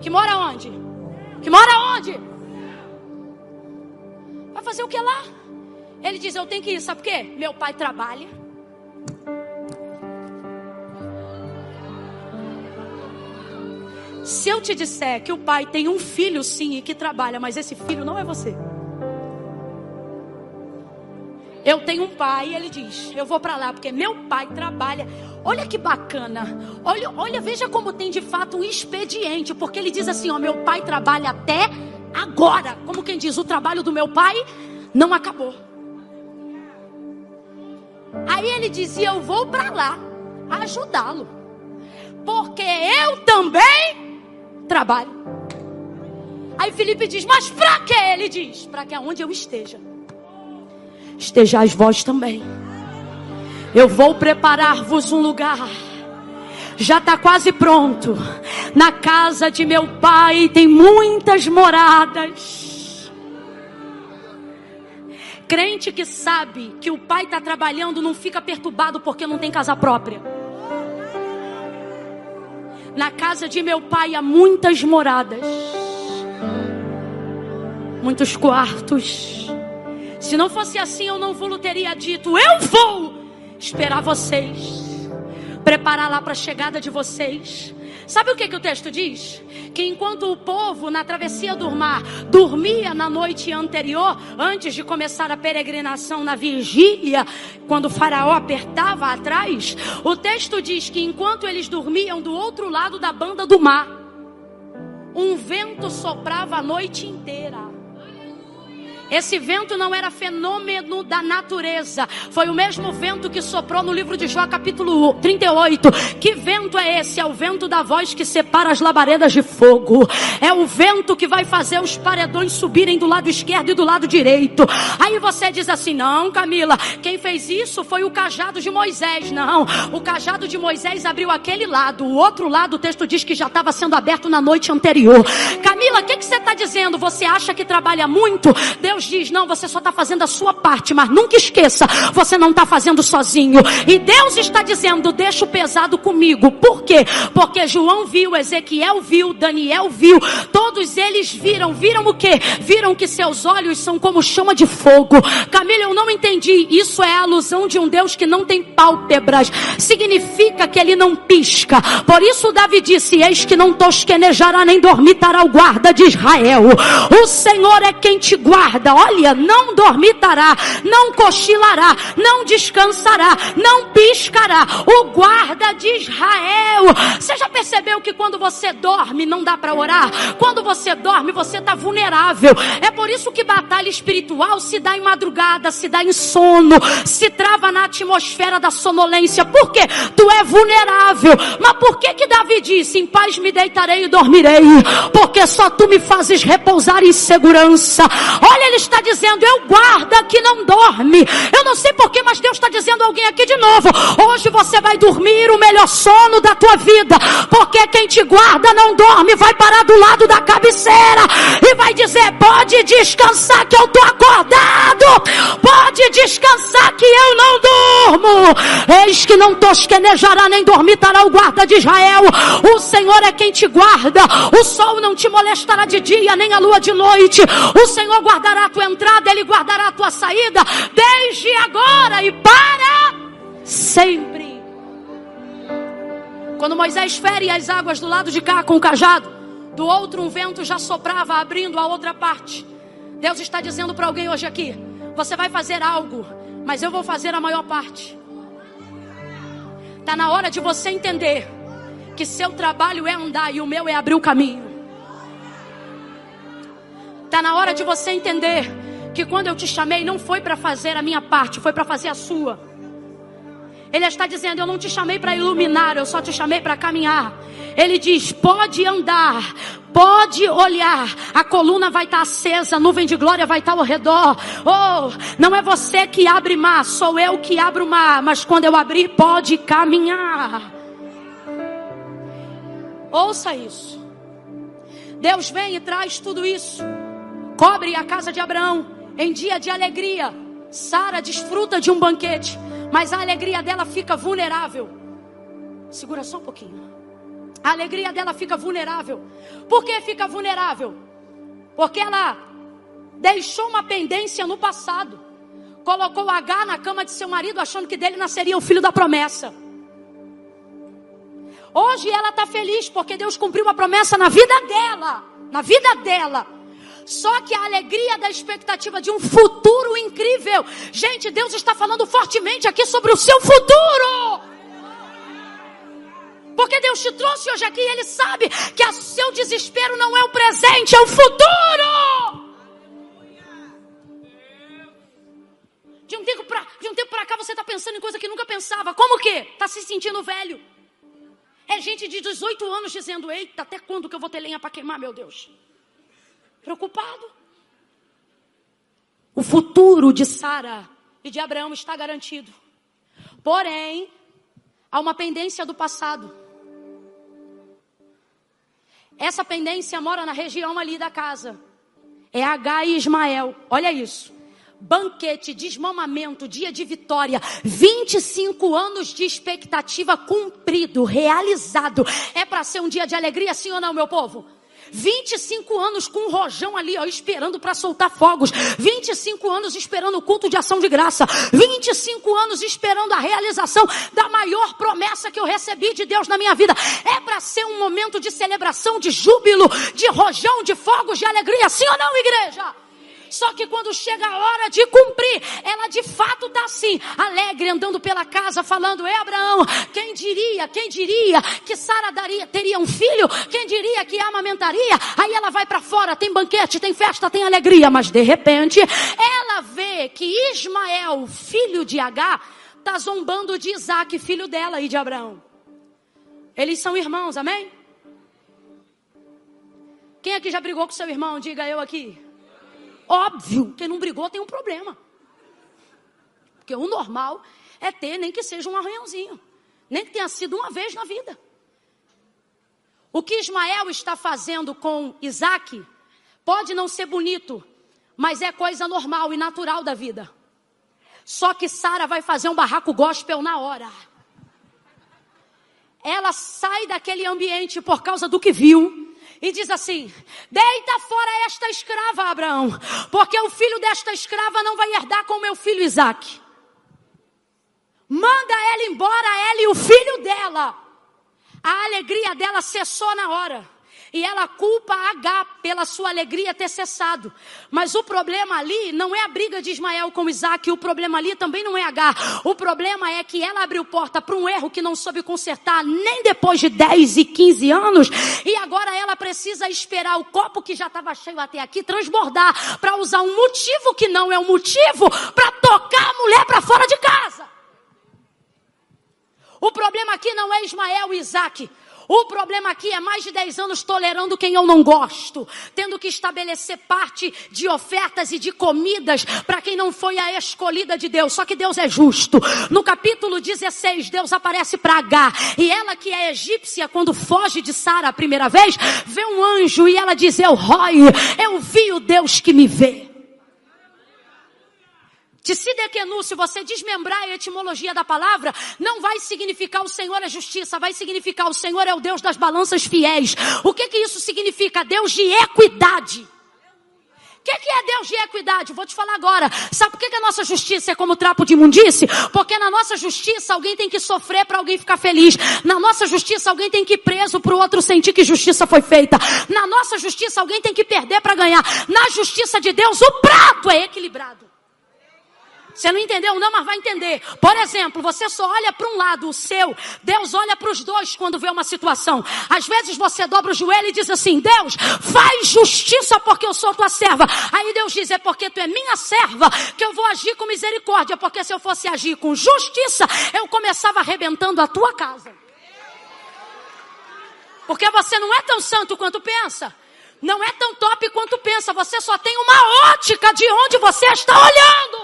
Que mora onde? Que mora onde? Vai fazer o que lá? Ele diz: Eu tenho que ir, sabe por quê? Meu pai trabalha. Se eu te disser que o pai tem um filho sim e que trabalha, mas esse filho não é você. Eu tenho um pai, e ele diz: Eu vou para lá porque meu pai trabalha. Olha que bacana. Olha, olha, veja como tem de fato um expediente, porque ele diz assim: Ó, meu pai trabalha até agora. Como quem diz: O trabalho do meu pai não acabou. Aí ele dizia: Eu vou para lá ajudá-lo, porque eu também trabalho. Aí Felipe diz: Mas para que? Ele diz: Para que aonde eu esteja, estejais vós também. Eu vou preparar-vos um lugar. Já está quase pronto. Na casa de meu pai tem muitas moradas. Crente que sabe que o pai está trabalhando não fica perturbado porque não tem casa própria. Na casa de meu pai há muitas moradas, muitos quartos. Se não fosse assim, eu não vou teria dito: Eu vou esperar vocês, preparar lá para a chegada de vocês. Sabe o que, que o texto diz? Que enquanto o povo na travessia do mar dormia na noite anterior, antes de começar a peregrinação na vigília, quando o faraó apertava atrás, o texto diz que enquanto eles dormiam do outro lado da banda do mar, um vento soprava a noite inteira. Esse vento não era fenômeno da natureza. Foi o mesmo vento que soprou no livro de Jó, capítulo 38. Que vento é esse? É o vento da voz que separa as labaredas de fogo. É o vento que vai fazer os paredões subirem do lado esquerdo e do lado direito. Aí você diz assim: não, Camila, quem fez isso foi o cajado de Moisés. Não, o cajado de Moisés abriu aquele lado. O outro lado, o texto diz que já estava sendo aberto na noite anterior. Camila, o que, que você está dizendo? Você acha que trabalha muito? Deus Deus diz: não, você só está fazendo a sua parte, mas nunca esqueça, você não está fazendo sozinho. E Deus está dizendo: deixa o pesado comigo. Por quê? Porque João viu, Ezequiel viu, Daniel viu, todos eles viram. Viram o quê? Viram que seus olhos são como chama de fogo. Camila, eu não entendi. Isso é a alusão de um Deus que não tem pálpebras. Significa que ele não pisca. Por isso Davi disse: Eis que não tosquenejará nem dormitará o guarda de Israel. O Senhor é quem te guarda olha, não dormitará, não cochilará, não descansará, não piscará. O guarda de Israel. Você já percebeu que quando você dorme não dá para orar? Quando você dorme, você está vulnerável. É por isso que batalha espiritual se dá em madrugada, se dá em sono, se trava na atmosfera da sonolência. Por quê? Tu é vulnerável. Mas por que que Davi disse: Em paz me deitarei e dormirei? Porque só tu me fazes repousar em segurança. Olha, está dizendo: Eu guarda que não dorme. Eu não sei porquê, mas Deus está dizendo a alguém aqui de novo: Hoje você vai dormir o melhor sono da tua vida. Porque quem te guarda não dorme, vai parar do lado da cabeceira e vai dizer: Pode descansar que eu estou acordado. Pode descansar que eu não durmo. Eis que não tosquenejará nem dormitará o guarda de Israel. O Senhor é quem te guarda. O sol não te molestará de dia, nem a lua de noite. O Senhor guardará a tua entrada, Ele guardará a tua saída, desde agora e para sempre. Quando Moisés fere as águas do lado de cá com o cajado, do outro um vento já soprava, abrindo a outra parte. Deus está dizendo para alguém hoje aqui: Você vai fazer algo, mas eu vou fazer a maior parte. Está na hora de você entender que seu trabalho é andar e o meu é abrir o caminho. Está na hora de você entender que quando eu te chamei não foi para fazer a minha parte, foi para fazer a sua. Ele está dizendo: Eu não te chamei para iluminar, eu só te chamei para caminhar. Ele diz: Pode andar, pode olhar, a coluna vai estar acesa, a nuvem de glória vai estar ao redor. Oh, não é você que abre mar, sou eu que abro mar, mas quando eu abrir, pode caminhar. Ouça isso. Deus vem e traz tudo isso. Cobre a casa de Abraão em dia de alegria. Sara desfruta de um banquete mas a alegria dela fica vulnerável. Segura só um pouquinho. A alegria dela fica vulnerável. Por que fica vulnerável? Porque ela deixou uma pendência no passado. Colocou H na cama de seu marido, achando que dele nasceria o filho da promessa. Hoje ela está feliz porque Deus cumpriu uma promessa na vida dela. Na vida dela. Só que a alegria da expectativa de um futuro incrível. Gente, Deus está falando fortemente aqui sobre o seu futuro. Porque Deus te trouxe hoje aqui e Ele sabe que o seu desespero não é o presente, é o futuro. De um tempo para um tempo cá você está pensando em coisa que nunca pensava. Como que? Está se sentindo velho. É gente de 18 anos dizendo: Eita, até quando que eu vou ter lenha para queimar, meu Deus? Preocupado. O futuro de Sara e de Abraão está garantido. Porém, há uma pendência do passado. Essa pendência mora na região ali da casa. É H e Ismael. Olha isso. Banquete, desmamamento, dia de vitória, 25 anos de expectativa cumprido, realizado. É para ser um dia de alegria, sim ou não, meu povo? 25 anos com um rojão ali, ó, esperando para soltar fogos. 25 anos esperando o culto de ação de graça. 25 anos esperando a realização da maior promessa que eu recebi de Deus na minha vida. É para ser um momento de celebração, de júbilo, de rojão, de fogos, de alegria. Sim ou não, igreja? Só que quando chega a hora de cumprir, ela de fato está assim, alegre, andando pela casa, falando: É Abraão, quem diria, quem diria que Sara teria um filho? Quem diria que amamentaria? Aí ela vai para fora, tem banquete, tem festa, tem alegria, mas de repente ela vê que Ismael, filho de H, está zombando de Isaac, filho dela e de Abraão. Eles são irmãos, amém? Quem aqui já brigou com seu irmão? Diga eu aqui. Óbvio, quem não brigou tem um problema. Porque o normal é ter, nem que seja um arranhãozinho. Nem que tenha sido uma vez na vida. O que Ismael está fazendo com Isaac pode não ser bonito, mas é coisa normal e natural da vida. Só que Sara vai fazer um barraco gospel na hora. Ela sai daquele ambiente por causa do que viu e diz assim: Deita fora esta escrava, Abraão, porque o filho desta escrava não vai herdar com meu filho Isaac. Manda ela embora, ela e o filho dela. A alegria dela cessou na hora. E ela culpa H pela sua alegria ter cessado. Mas o problema ali não é a briga de Ismael com Isaac, o problema ali também não é H. O problema é que ela abriu porta para um erro que não soube consertar nem depois de 10 e 15 anos. E agora ela precisa esperar o copo que já estava cheio até aqui transbordar para usar um motivo que não é um motivo para tocar a mulher para fora de casa. O problema aqui não é Ismael e Isaac. O problema aqui é mais de 10 anos tolerando quem eu não gosto, tendo que estabelecer parte de ofertas e de comidas para quem não foi a escolhida de Deus. Só que Deus é justo. No capítulo 16, Deus aparece para H e ela que é egípcia quando foge de Sara a primeira vez, vê um anjo e ela diz: "Eu roi, eu vi o Deus que me vê". Tsidekenu, se você desmembrar a etimologia da palavra, não vai significar o Senhor é justiça, vai significar o Senhor é o Deus das balanças fiéis. O que que isso significa? Deus de equidade. O que, que, é Deus de equidade? Vou te falar agora. Sabe por que, que a nossa justiça é como trapo de imundície? Porque na nossa justiça alguém tem que sofrer para alguém ficar feliz. Na nossa justiça alguém tem que ir preso para o outro sentir que justiça foi feita. Na nossa justiça alguém tem que perder para ganhar. Na justiça de Deus o prato é equilibrado. Você não entendeu? Não, mas vai entender. Por exemplo, você só olha para um lado, o seu. Deus olha para os dois quando vê uma situação. Às vezes você dobra o joelho e diz assim: Deus, faz justiça porque eu sou tua serva. Aí Deus diz: É porque tu é minha serva que eu vou agir com misericórdia. Porque se eu fosse agir com justiça, eu começava arrebentando a tua casa. Porque você não é tão santo quanto pensa. Não é tão top quanto pensa. Você só tem uma ótica de onde você está olhando.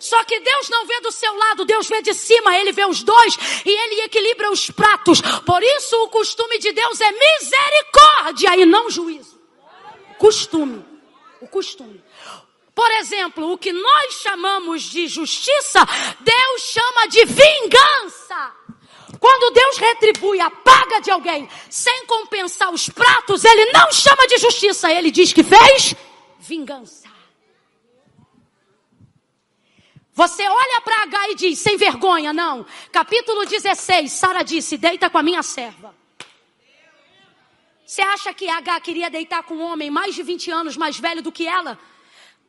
Só que Deus não vê do seu lado, Deus vê de cima, Ele vê os dois e Ele equilibra os pratos. Por isso o costume de Deus é misericórdia e não juízo. Costume. O costume. Por exemplo, o que nós chamamos de justiça, Deus chama de vingança. Quando Deus retribui a paga de alguém sem compensar os pratos, Ele não chama de justiça, Ele diz que fez vingança. Você olha para H e diz, sem vergonha, não. Capítulo 16, Sara disse: Deita com a minha serva. Você acha que H queria deitar com um homem mais de 20 anos mais velho do que ela?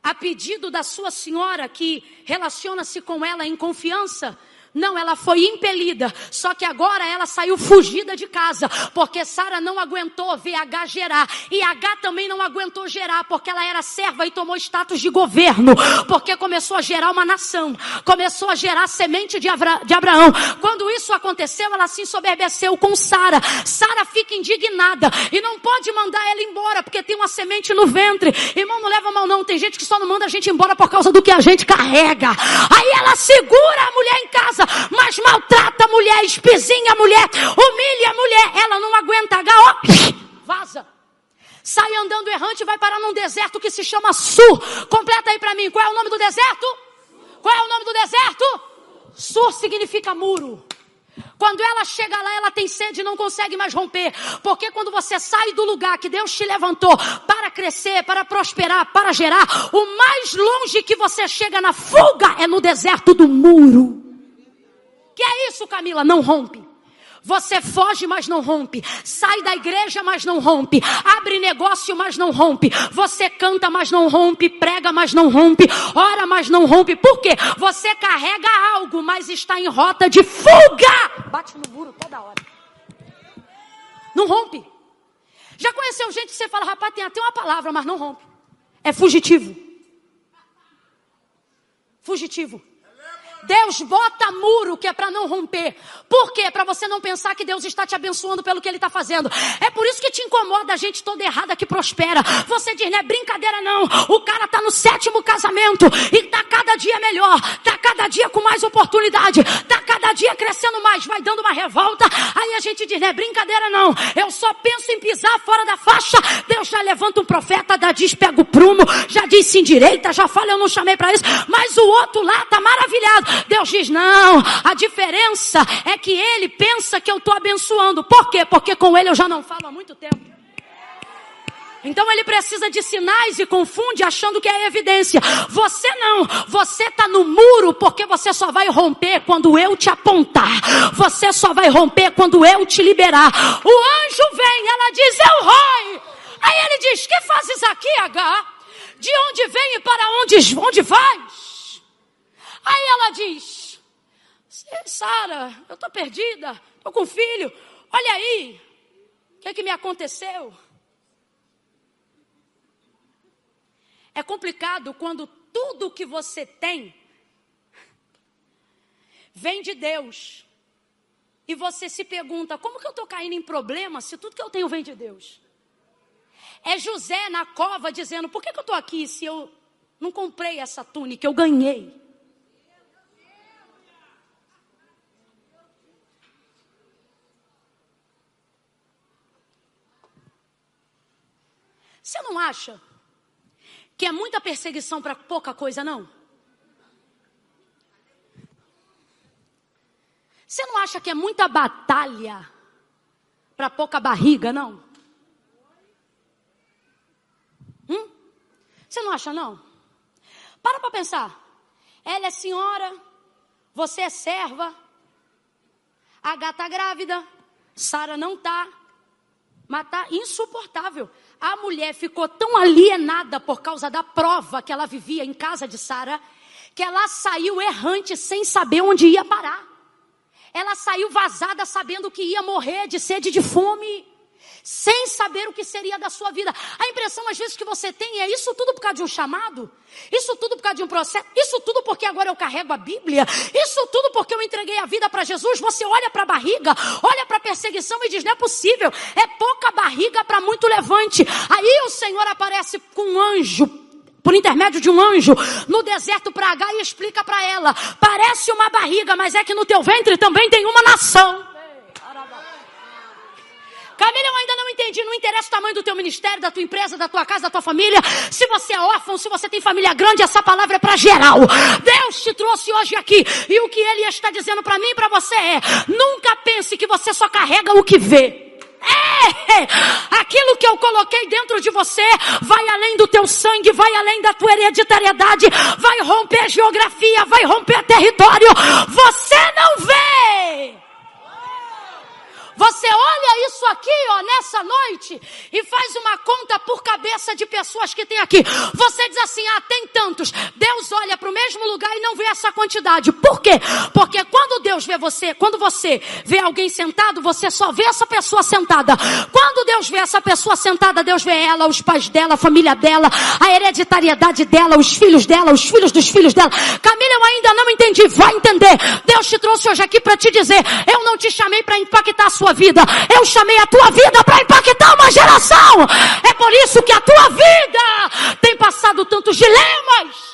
A pedido da sua senhora, que relaciona-se com ela em confiança? Não, ela foi impelida. Só que agora ela saiu fugida de casa. Porque Sara não aguentou ver H gerar. E H também não aguentou gerar. Porque ela era serva e tomou status de governo. Porque começou a gerar uma nação. Começou a gerar semente de, Abra de Abraão. Quando isso aconteceu, ela se ensoberbeceu com Sara. Sara fica indignada. E não pode mandar ela embora. Porque tem uma semente no ventre. Irmão, não leva mal não. Tem gente que só não manda a gente embora por causa do que a gente carrega. Aí ela segura a mulher em casa mas maltrata a mulher, espizinha a mulher, humilha a mulher. Ela não aguenta H, vaza. Sai andando errante e vai parar num deserto que se chama Sur. Completa aí para mim. Qual é o nome do deserto? Qual é o nome do deserto? Sur significa muro. Quando ela chega lá, ela tem sede e não consegue mais romper. Porque quando você sai do lugar que Deus te levantou para crescer, para prosperar, para gerar, o mais longe que você chega na fuga é no deserto do muro. Que é isso, Camila? Não rompe. Você foge, mas não rompe. Sai da igreja, mas não rompe. Abre negócio, mas não rompe. Você canta, mas não rompe. Prega, mas não rompe. Ora, mas não rompe. Por quê? Você carrega algo, mas está em rota de fuga. Bate no muro toda hora. Não rompe. Já conheceu gente que você fala, rapaz, tem até uma palavra, mas não rompe. É fugitivo. Fugitivo. Deus bota muro que é para não romper. Por quê? Para você não pensar que Deus está te abençoando pelo que Ele está fazendo. É por isso que te incomoda a gente toda errada que prospera. Você diz, não é brincadeira não. O cara está no sétimo casamento e está cada dia melhor. Está cada dia com mais oportunidade. Está cada dia crescendo mais. Vai dando uma revolta. Aí a gente diz, não é brincadeira não. Eu só penso em pisar fora da faixa. Deus já levanta um profeta, da diz, pega o prumo. Já disse em direita, já fala, eu não chamei para isso. Mas o outro lá está maravilhado. Deus diz: não, a diferença é que ele pensa que eu estou abençoando. Por quê? Porque com ele eu já não falo há muito tempo. Então ele precisa de sinais e confunde achando que é evidência. Você não. Você está no muro porque você só vai romper quando eu te apontar. Você só vai romper quando eu te liberar. O anjo vem, ela diz: Eu roi. Aí ele diz: Que fazes aqui, H? De onde vem e para onde, onde vais? Aí ela diz: Sara, eu estou perdida, estou com filho, olha aí, o que, é que me aconteceu? É complicado quando tudo que você tem vem de Deus. E você se pergunta: como que eu estou caindo em problema se tudo que eu tenho vem de Deus? É José na cova dizendo: por que, que eu estou aqui se eu não comprei essa túnica? Eu ganhei. Você não acha que é muita perseguição para pouca coisa, não? Você não acha que é muita batalha para pouca barriga, não? Hum? Você não acha, não? Para para pensar. Ela é senhora, você é serva, a gata grávida, Sara não tá, mas tá insuportável. A mulher ficou tão alienada por causa da prova que ela vivia em casa de Sara, que ela saiu errante sem saber onde ia parar. Ela saiu vazada sabendo que ia morrer de sede de fome sem saber o que seria da sua vida. A impressão às vezes que você tem é isso tudo por causa de um chamado, isso tudo por causa de um processo, isso tudo porque agora eu carrego a Bíblia, isso tudo porque eu entreguei a vida para Jesus. Você olha para a barriga, olha para a perseguição e diz: não é possível, é pouca barriga para muito levante. Aí o Senhor aparece com um anjo por intermédio de um anjo no deserto para H e explica para ela: parece uma barriga, mas é que no teu ventre também tem uma nação. Camila, eu ainda não entendi. Não interessa o tamanho do teu ministério, da tua empresa, da tua casa, da tua família. Se você é órfão, se você tem família grande, essa palavra é para geral. Deus te trouxe hoje aqui. E o que Ele está dizendo para mim e para você é: nunca pense que você só carrega o que vê. É, aquilo que eu coloquei dentro de você vai além do teu sangue, vai além da tua hereditariedade, vai romper geografia, vai romper território. Você não vê. Você olha isso aqui, ó, nessa noite e faz uma conta por cabeça de pessoas que tem aqui. Você diz assim: ah, tem tantos. Deus olha para o mesmo lugar e não vê essa quantidade. Por quê? Porque quando Deus vê você, quando você vê alguém sentado, você só vê essa pessoa sentada. Quando Deus vê essa pessoa sentada, Deus vê ela, os pais dela, a família dela, a hereditariedade dela, os filhos dela, os filhos dos filhos dela. Camila, eu ainda não entendi. Vai entender. Deus te trouxe hoje aqui para te dizer: eu não te chamei para impactar a sua sua vida. Eu chamei a tua vida para impactar uma geração. É por isso que a tua vida tem passado tantos dilemas.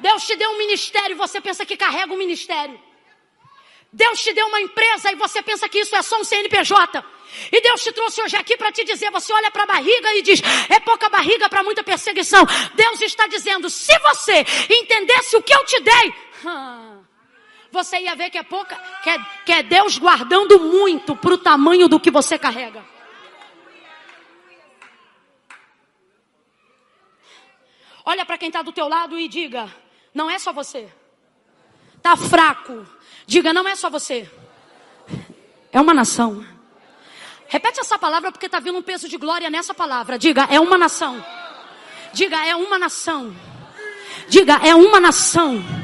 Deus te deu um ministério e você pensa que carrega um ministério. Deus te deu uma empresa e você pensa que isso é só um CNPJ. E Deus te trouxe hoje aqui para te dizer: você olha para a barriga e diz, é pouca barriga para muita perseguição. Deus está dizendo: se você entendesse o que eu te dei, você ia ver que é pouca, que é, que é Deus guardando muito para o tamanho do que você carrega. Olha para quem está do teu lado e diga: não é só você. Tá fraco. Diga: não é só você. É uma nação. Repete essa palavra porque está vindo um peso de glória nessa palavra. Diga: é uma nação. Diga: é uma nação. Diga: é uma nação.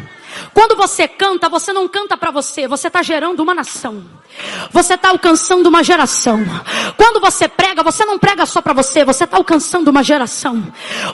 Quando você canta, você não canta para você, você está gerando uma nação. Você está alcançando uma geração. Quando você prega, você não prega só para você, você está alcançando uma geração.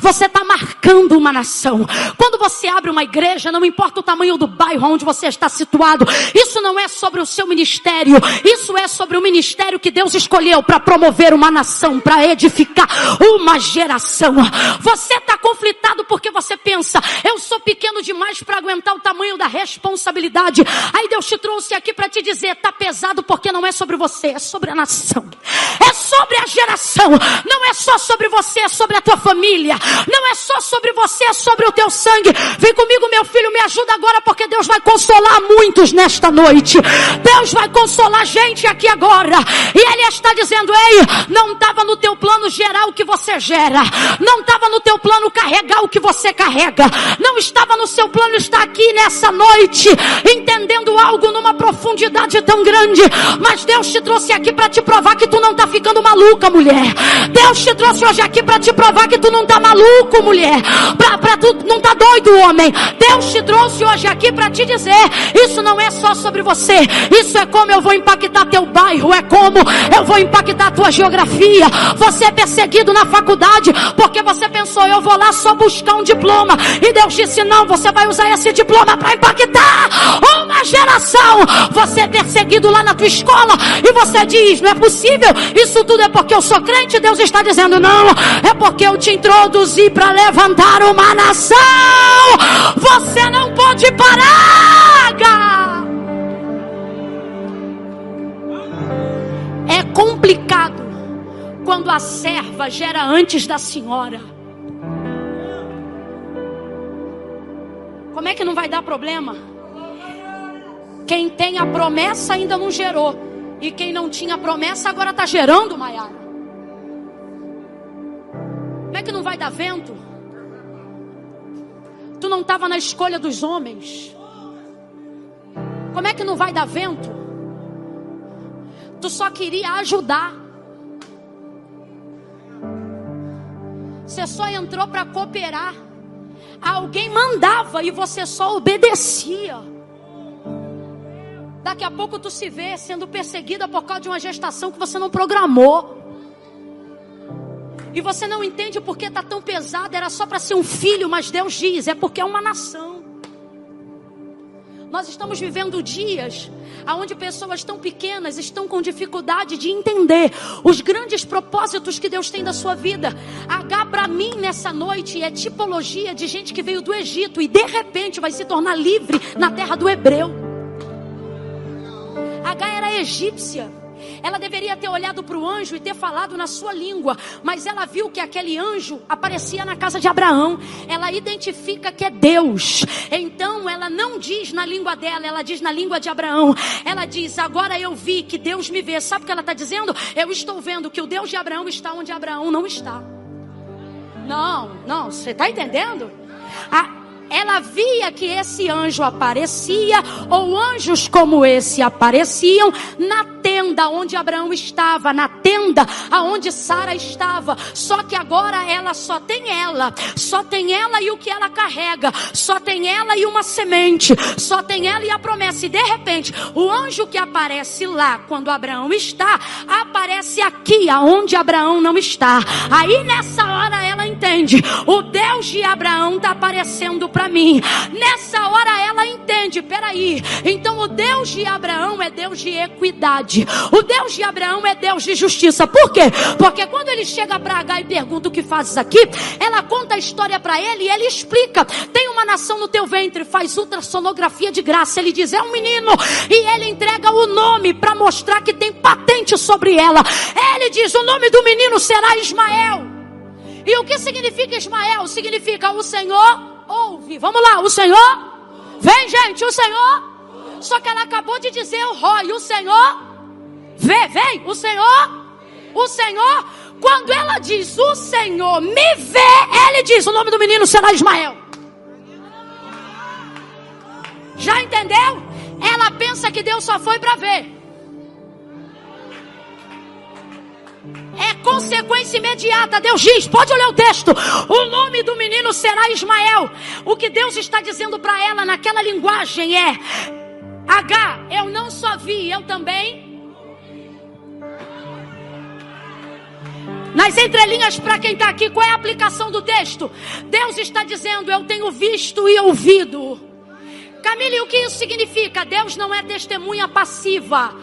Você está marcando uma nação. Quando você abre uma igreja, não importa o tamanho do bairro onde você está situado, isso não é sobre o seu ministério, isso é sobre o ministério que Deus escolheu para promover uma nação, para edificar uma geração. Você está conflitado porque você pensa, eu sou pequeno demais para aguentar o tamanho da responsabilidade. Aí Deus te trouxe aqui para te dizer, está pesado porque não é sobre você, é sobre a nação. É sobre a geração. Não é só sobre você, é sobre a tua família. Não é só sobre você, é sobre o teu sangue. Vem comigo, meu filho, me ajuda agora porque Deus vai consolar muitos nesta noite. Deus vai consolar gente aqui agora. E Ele está dizendo: Ei, não estava no teu plano gerar o que você gera. Não estava no teu plano carregar o que você carrega. Não estava no seu plano estar aqui nessa noite entendendo algo numa profundidade tão grande grande, mas Deus te trouxe aqui para te provar que tu não tá ficando maluca, mulher. Deus te trouxe hoje aqui para te provar que tu não tá maluco, mulher. Pra tu não tá doido, homem. Deus te trouxe hoje aqui para te dizer, isso não é só sobre você. Isso é como eu vou impactar teu bairro, é como eu vou impactar tua geografia. Você é perseguido na faculdade porque você pensou, eu vou lá só buscar um diploma. E Deus disse, não, você vai usar esse diploma para impactar uma geração. Você é perseguido lá na tua escola e você diz: não é possível, isso tudo é porque eu sou crente. Deus está dizendo: não, é porque eu te introduzi para levantar uma nação. Você não pode parar. É complicado quando a serva gera antes da senhora. Como é que não vai dar problema? Quem tem a promessa ainda não gerou. E quem não tinha promessa agora está gerando, Maiara. Como é que não vai dar vento? Tu não estava na escolha dos homens. Como é que não vai dar vento? Tu só queria ajudar. Você só entrou para cooperar. Alguém mandava e você só obedecia. Daqui a pouco tu se vê sendo perseguida por causa de uma gestação que você não programou. E você não entende porque está tão pesado, era só para ser um filho, mas Deus diz, é porque é uma nação. Nós estamos vivendo dias onde pessoas tão pequenas estão com dificuldade de entender os grandes propósitos que Deus tem da sua vida. H para mim nessa noite é tipologia de gente que veio do Egito e de repente vai se tornar livre na terra do hebreu. H era egípcia. Ela deveria ter olhado para o anjo e ter falado na sua língua, mas ela viu que aquele anjo aparecia na casa de Abraão. Ela identifica que é Deus. Então ela não diz na língua dela, ela diz na língua de Abraão. Ela diz: Agora eu vi que Deus me vê. Sabe o que ela está dizendo? Eu estou vendo que o Deus de Abraão está onde Abraão não está. Não, não, você está entendendo? A, ela via que esse anjo aparecia, ou anjos como esse apareciam, na tenda onde Abraão estava, na tenda aonde Sara estava. Só que agora ela só tem ela, só tem ela e o que ela carrega, só tem ela e uma semente, só tem ela e a promessa. E de repente, o anjo que aparece lá quando Abraão está, aparece aqui aonde Abraão não está. Aí nessa hora ela entende: o Deus de Abraão está aparecendo para mim. Nessa hora ela entende, peraí, então o Deus de Abraão é Deus de equidade. O Deus de Abraão é Deus de justiça. Por quê? Porque quando ele chega para H e pergunta o que fazes aqui, ela conta a história para ele e ele explica. Tem uma nação no teu ventre, faz ultrassonografia de graça. Ele diz, é um menino. E ele entrega o nome para mostrar que tem patente sobre ela. Ele diz, o nome do menino será Ismael. E o que significa Ismael? Significa o Senhor ouve. Vamos lá, o Senhor? Vem, gente, o Senhor. Só que ela acabou de dizer o Roy, o Senhor? Vê, vem, o Senhor? O Senhor? Quando ela diz o Senhor me vê, ele diz: o nome do menino será Ismael. Já entendeu? Ela pensa que Deus só foi para ver. Consequência imediata. Deus diz, pode olhar o texto. O nome do menino será Ismael. O que Deus está dizendo para ela naquela linguagem é: H, eu não só vi, eu também. Nas entrelinhas, para quem está aqui, qual é a aplicação do texto? Deus está dizendo: Eu tenho visto e ouvido. Camille, o que isso significa? Deus não é testemunha passiva.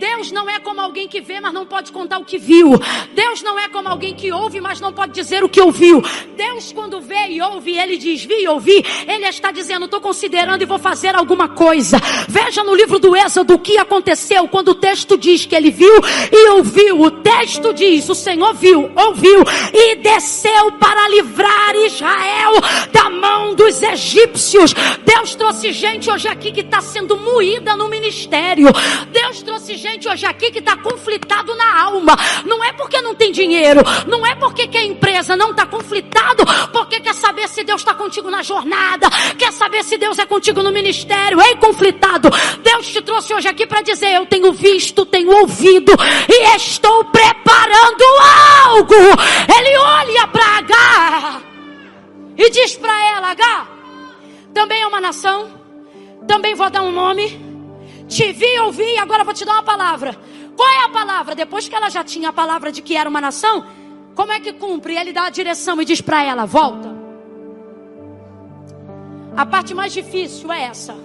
Deus não é como alguém que vê, mas não pode contar o que viu. Deus não é como alguém que ouve, mas não pode dizer o que ouviu. Deus, quando vê e ouve, ele diz: Vi e ouvi. Ele está dizendo: Estou considerando e vou fazer alguma coisa. Veja no livro do Êxodo o que aconteceu quando o texto diz que ele viu e ouviu. O texto diz: O Senhor viu, ouviu e desceu para livrar Israel da mão dos egípcios. Deus trouxe gente hoje aqui que está sendo moída no ministério. Deus trouxe gente gente hoje aqui que está conflitado na alma. Não é porque não tem dinheiro, não é porque quer empresa, não está conflitado, porque quer saber se Deus está contigo na jornada, quer saber se Deus é contigo no ministério. Ei, conflitado, Deus te trouxe hoje aqui para dizer: Eu tenho visto, tenho ouvido e estou preparando algo. Ele olha para H e diz para ela: H, também é uma nação, também vou dar um nome te vi, ouvi, agora vou te dar uma palavra. Qual é a palavra? Depois que ela já tinha a palavra de que era uma nação, como é que cumpre? Ele dá a direção e diz para ela: volta. A parte mais difícil é essa.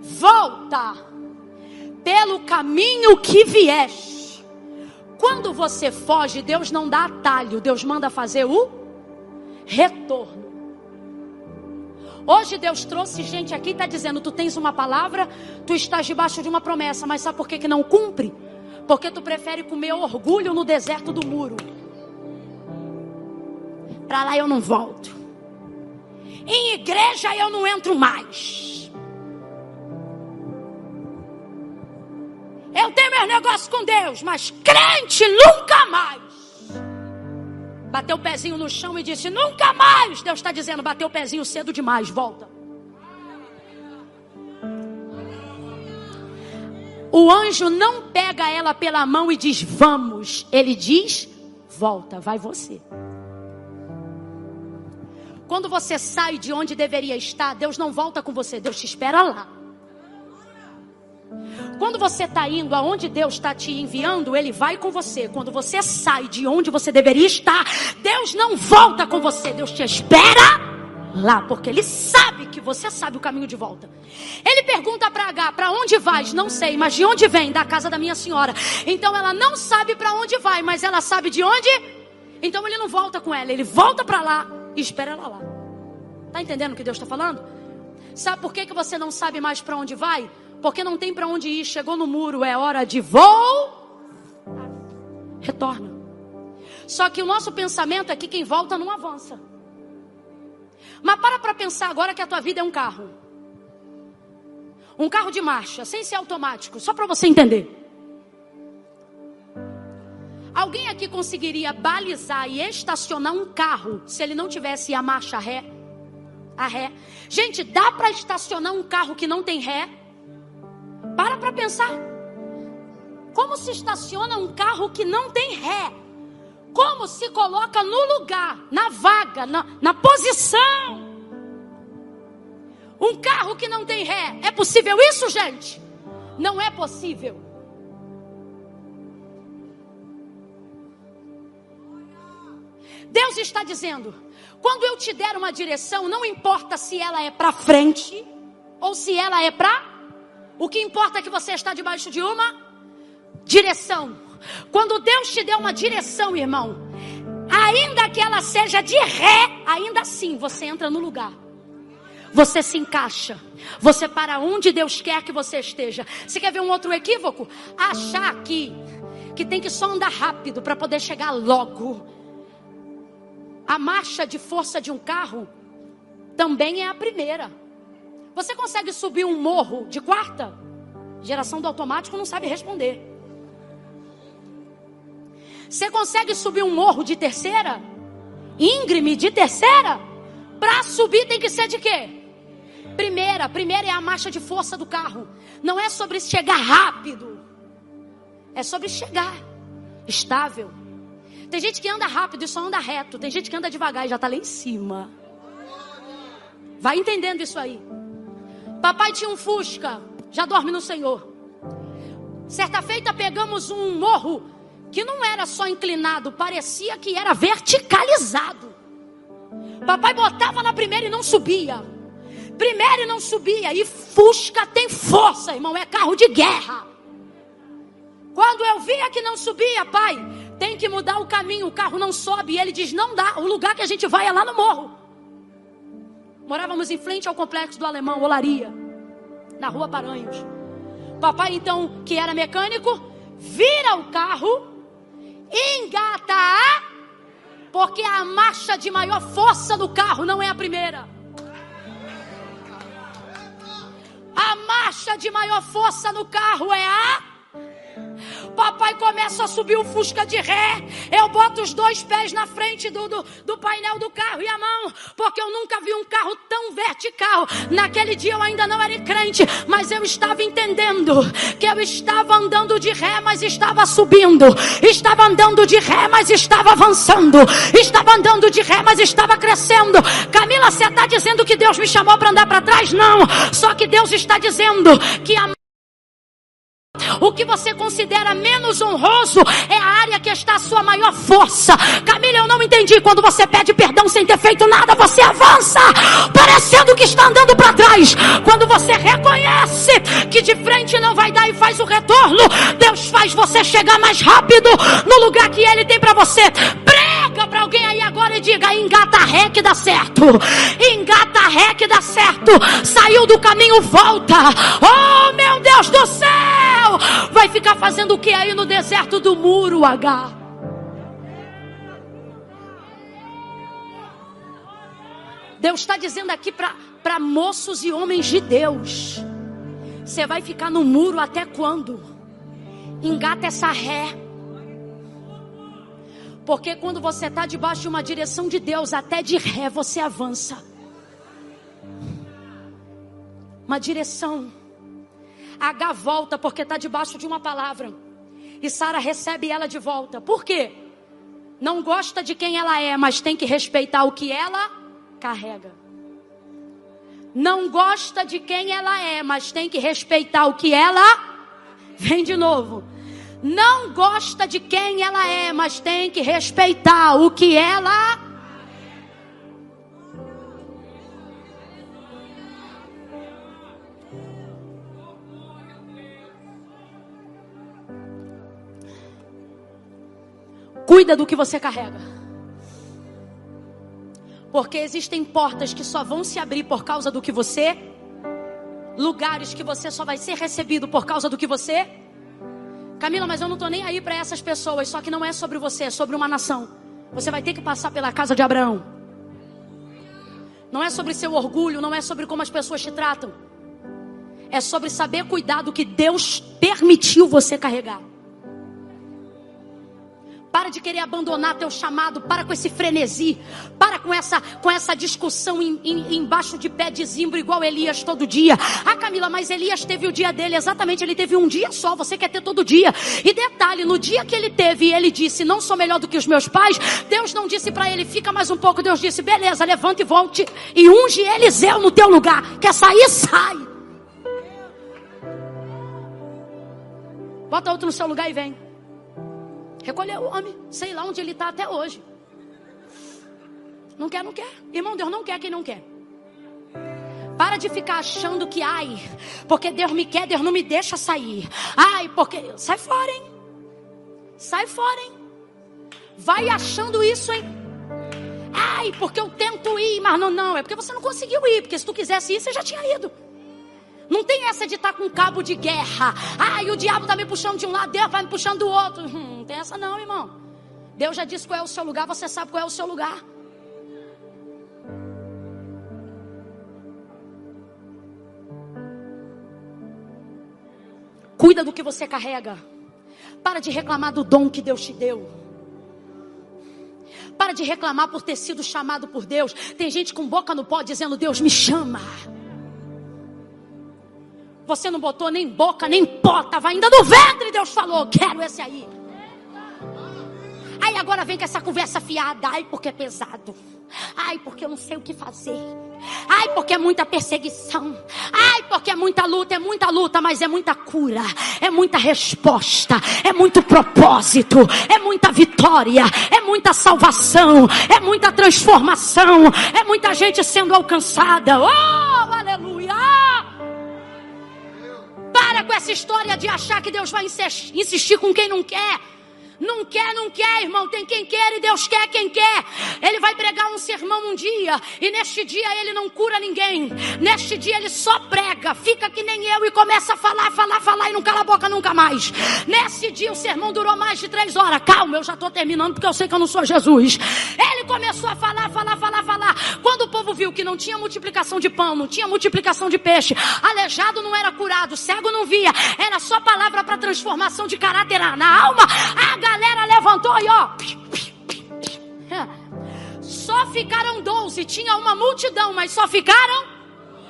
Volta pelo caminho que vieste. Quando você foge, Deus não dá atalho, Deus manda fazer o retorno. Hoje Deus trouxe gente aqui e está dizendo: tu tens uma palavra, tu estás debaixo de uma promessa, mas sabe por que, que não cumpre? Porque tu prefere comer orgulho no deserto do muro. Para lá eu não volto. Em igreja eu não entro mais. Eu tenho meus negócios com Deus, mas crente nunca mais bateu o pezinho no chão e disse: Nunca mais. Deus está dizendo: bateu o pezinho cedo demais, volta. O anjo não pega ela pela mão e diz: Vamos. Ele diz: Volta, vai você. Quando você sai de onde deveria estar, Deus não volta com você, Deus te espera lá. Quando você está indo aonde Deus está te enviando, Ele vai com você. Quando você sai de onde você deveria estar, Deus não volta com você, Deus te espera lá, porque Ele sabe que você sabe o caminho de volta. Ele pergunta para H: para onde vais? Não sei, mas de onde vem? Da casa da minha senhora. Então ela não sabe para onde vai, mas ela sabe de onde? Então ele não volta com ela, ele volta para lá e espera ela lá. Tá entendendo o que Deus está falando? Sabe por que, que você não sabe mais para onde vai? Porque não tem para onde ir, chegou no muro, é hora de voo. Retorna. Só que o nosso pensamento é que quem volta não avança. Mas para para pensar agora que a tua vida é um carro. Um carro de marcha, sem ser automático, só para você entender. Alguém aqui conseguiria balizar e estacionar um carro se ele não tivesse a marcha ré? A ré. Gente, dá para estacionar um carro que não tem ré? Para para pensar. Como se estaciona um carro que não tem ré? Como se coloca no lugar, na vaga, na, na posição? Um carro que não tem ré. É possível isso, gente? Não é possível. Deus está dizendo: quando eu te der uma direção, não importa se ela é para frente ou se ela é para o que importa é que você está debaixo de uma direção. Quando Deus te der uma direção, irmão, ainda que ela seja de ré, ainda assim você entra no lugar. Você se encaixa. Você para onde Deus quer que você esteja. Você quer ver um outro equívoco? Achar que que tem que só andar rápido para poder chegar logo. A marcha de força de um carro também é a primeira. Você consegue subir um morro de quarta? Geração do automático não sabe responder. Você consegue subir um morro de terceira? Íngreme de terceira? Para subir tem que ser de quê? Primeira, primeira é a marcha de força do carro. Não é sobre chegar rápido. É sobre chegar estável. Tem gente que anda rápido e só anda reto. Tem gente que anda devagar e já está lá em cima. Vai entendendo isso aí. Papai tinha um Fusca, já dorme no Senhor. Certa feita pegamos um morro que não era só inclinado, parecia que era verticalizado. Papai botava na primeira e não subia. Primeiro e não subia. E Fusca tem força, irmão, é carro de guerra. Quando eu via que não subia, pai, tem que mudar o caminho, o carro não sobe. E ele diz: não dá, o lugar que a gente vai é lá no morro. Morávamos em frente ao complexo do Alemão, Olaria, na rua Paranhos. Papai, então, que era mecânico, vira o carro, engata a. Porque a marcha de maior força do carro não é a primeira. A marcha de maior força no carro é a Papai começa a subir o Fusca de ré. Eu boto os dois pés na frente do, do, do, painel do carro e a mão, porque eu nunca vi um carro tão vertical. Naquele dia eu ainda não era crente, mas eu estava entendendo que eu estava andando de ré, mas estava subindo. Estava andando de ré, mas estava avançando. Estava andando de ré, mas estava crescendo. Camila, você está dizendo que Deus me chamou para andar para trás? Não. Só que Deus está dizendo que a o que você considera menos honroso é a área que está a sua maior força. Camila, eu não entendi. Quando você pede perdão sem ter feito nada, você avança, parecendo que está andando para trás. Quando você reconhece que de frente não vai dar e faz o retorno, Deus faz você chegar mais rápido no lugar que Ele tem para você. Prega para alguém aí agora e diga: engata ré que dá certo. Engata ré que dá certo. Saiu do caminho, volta. Oh, meu Deus do céu! Vai ficar fazendo o que aí no deserto do muro H? Deus está dizendo aqui para moços e homens de Deus: você vai ficar no muro até quando? Engata essa ré. Porque quando você está debaixo de uma direção de Deus, até de ré você avança. Uma direção. H volta porque está debaixo de uma palavra. E Sara recebe ela de volta. Por quê? Não gosta de quem ela é, mas tem que respeitar o que ela carrega. Não gosta de quem ela é, mas tem que respeitar o que ela. Vem de novo. Não gosta de quem ela é, mas tem que respeitar o que ela. Cuida do que você carrega. Porque existem portas que só vão se abrir por causa do que você, lugares que você só vai ser recebido por causa do que você. Camila, mas eu não estou nem aí para essas pessoas, só que não é sobre você, é sobre uma nação. Você vai ter que passar pela casa de Abraão. Não é sobre seu orgulho, não é sobre como as pessoas te tratam. É sobre saber cuidar do que Deus permitiu você carregar. Para de querer abandonar teu chamado. Para com esse frenesi. Para com essa, com essa discussão em, em, embaixo de pé de zimbro, igual Elias todo dia. Ah, Camila, mas Elias teve o dia dele. Exatamente, ele teve um dia só. Você quer ter todo dia. E detalhe: no dia que ele teve, ele disse: Não sou melhor do que os meus pais. Deus não disse para ele: Fica mais um pouco. Deus disse: Beleza, levanta e volte. E unge Eliseu no teu lugar. Quer sair? Sai. Bota outro no seu lugar e vem. Recolheu o homem, sei lá onde ele está até hoje. Não quer, não quer. Irmão, Deus não quer quem não quer. Para de ficar achando que, ai, porque Deus me quer, Deus não me deixa sair. Ai, porque. Sai fora, hein? Sai fora, hein? Vai achando isso, hein? Ai, porque eu tento ir, mas não, não. É porque você não conseguiu ir. Porque se tu quisesse ir, você já tinha ido. Não tem essa de estar tá com cabo de guerra. Ai, o diabo está me puxando de um lado, Deus vai me puxando do outro. Hum, não tem essa não, irmão. Deus já disse qual é o seu lugar, você sabe qual é o seu lugar. Cuida do que você carrega. Para de reclamar do dom que Deus te deu. Para de reclamar por ter sido chamado por Deus. Tem gente com boca no pó dizendo: Deus me chama. Você não botou nem boca, nem pó, estava ainda no ventre. Deus falou: Quero esse aí. Aí agora vem com essa conversa fiada. Ai, porque é pesado. Ai, porque eu não sei o que fazer. Ai, porque é muita perseguição. Ai, porque é muita luta, é muita luta, mas é muita cura, é muita resposta, é muito propósito, é muita vitória, é muita salvação, é muita transformação, é muita gente sendo alcançada. Oh, aleluia! Para com essa história de achar que Deus vai insistir com quem não quer. Não quer, não quer, irmão. Tem quem quer e Deus quer quem quer. Ele vai pregar um sermão um dia e neste dia ele não cura ninguém. Neste dia ele só prega, fica que nem eu e começa a falar, falar, falar e não cala a boca nunca mais. Nesse dia o sermão durou mais de três horas. Calma, eu já estou terminando porque eu sei que eu não sou Jesus. Ele começou a falar, falar, falar, falar. Quando o povo viu que não tinha multiplicação de pão, não tinha multiplicação de peixe, aleijado não era curado, cego não via, era só palavra para transformação de caráter na alma. A galera levantou e ó. Só ficaram doze. Tinha uma multidão, mas só ficaram.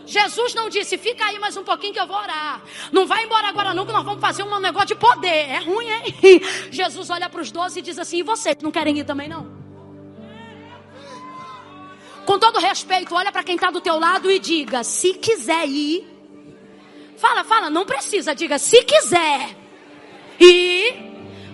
Jesus não disse, fica aí mais um pouquinho que eu vou orar. Não vai embora agora não, que nós vamos fazer um negócio de poder. É ruim, hein? Jesus olha para os doze e diz assim, e vocês não querem ir também não? Com todo respeito, olha para quem está do teu lado e diga, se quiser ir. Fala, fala, não precisa, diga, se quiser. E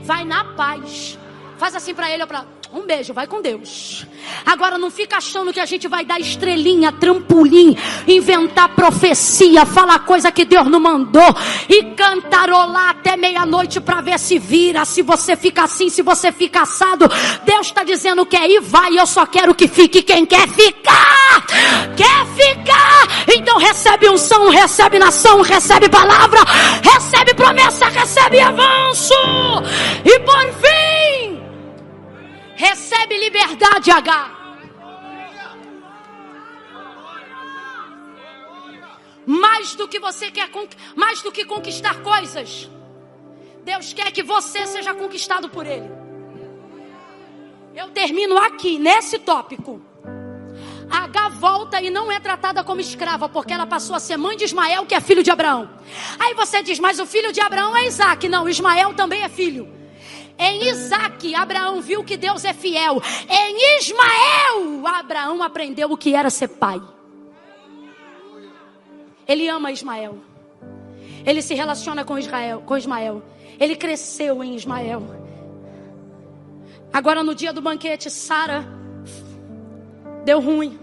Vai na paz. Faz assim para ele, para um beijo, vai com Deus. Agora não fica achando que a gente vai dar estrelinha, trampolim, inventar profecia, falar coisa que Deus não mandou e cantarolar até meia-noite para ver se vira, se você fica assim, se você fica assado. Deus está dizendo que ir, vai, eu só quero que fique quem quer ficar. Quer ficar? Então recebe unção, recebe nação, recebe palavra, recebe promessa, recebe avanço. E por fim, Recebe liberdade, H. Mais do que você quer, mais do que conquistar coisas. Deus quer que você seja conquistado por Ele. Eu termino aqui, nesse tópico. H volta e não é tratada como escrava, porque ela passou a ser mãe de Ismael, que é filho de Abraão. Aí você diz, mas o filho de Abraão é Isaac. Não, Ismael também é filho. Em Isaac, Abraão viu que Deus é fiel. Em Ismael, Abraão aprendeu o que era ser pai. Ele ama Ismael. Ele se relaciona com Israel, com Ismael. Ele cresceu em Ismael. Agora no dia do banquete, Sara deu ruim.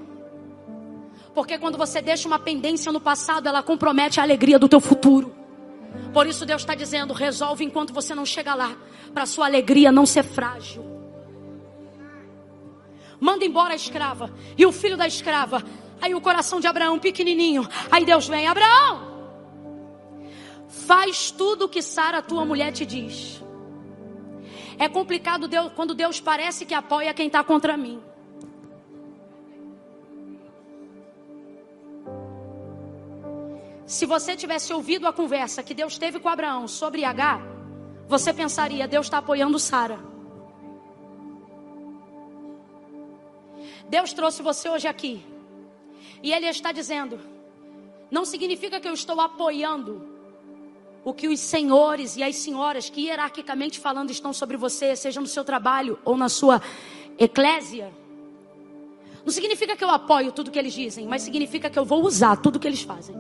Porque quando você deixa uma pendência no passado, ela compromete a alegria do teu futuro. Por isso Deus está dizendo: resolve enquanto você não chega lá, para sua alegria não ser frágil. Manda embora a escrava e o filho da escrava. Aí o coração de Abraão pequenininho. Aí Deus vem: Abraão, faz tudo o que Sara, tua mulher, te diz. É complicado Deus, quando Deus parece que apoia quem está contra mim. Se você tivesse ouvido a conversa que Deus teve com Abraão sobre H, você pensaria: Deus está apoiando Sara. Deus trouxe você hoje aqui. E Ele está dizendo: não significa que eu estou apoiando o que os senhores e as senhoras que hierarquicamente falando estão sobre você, seja no seu trabalho ou na sua eclésia. Não significa que eu apoio tudo que eles dizem, mas significa que eu vou usar tudo que eles fazem.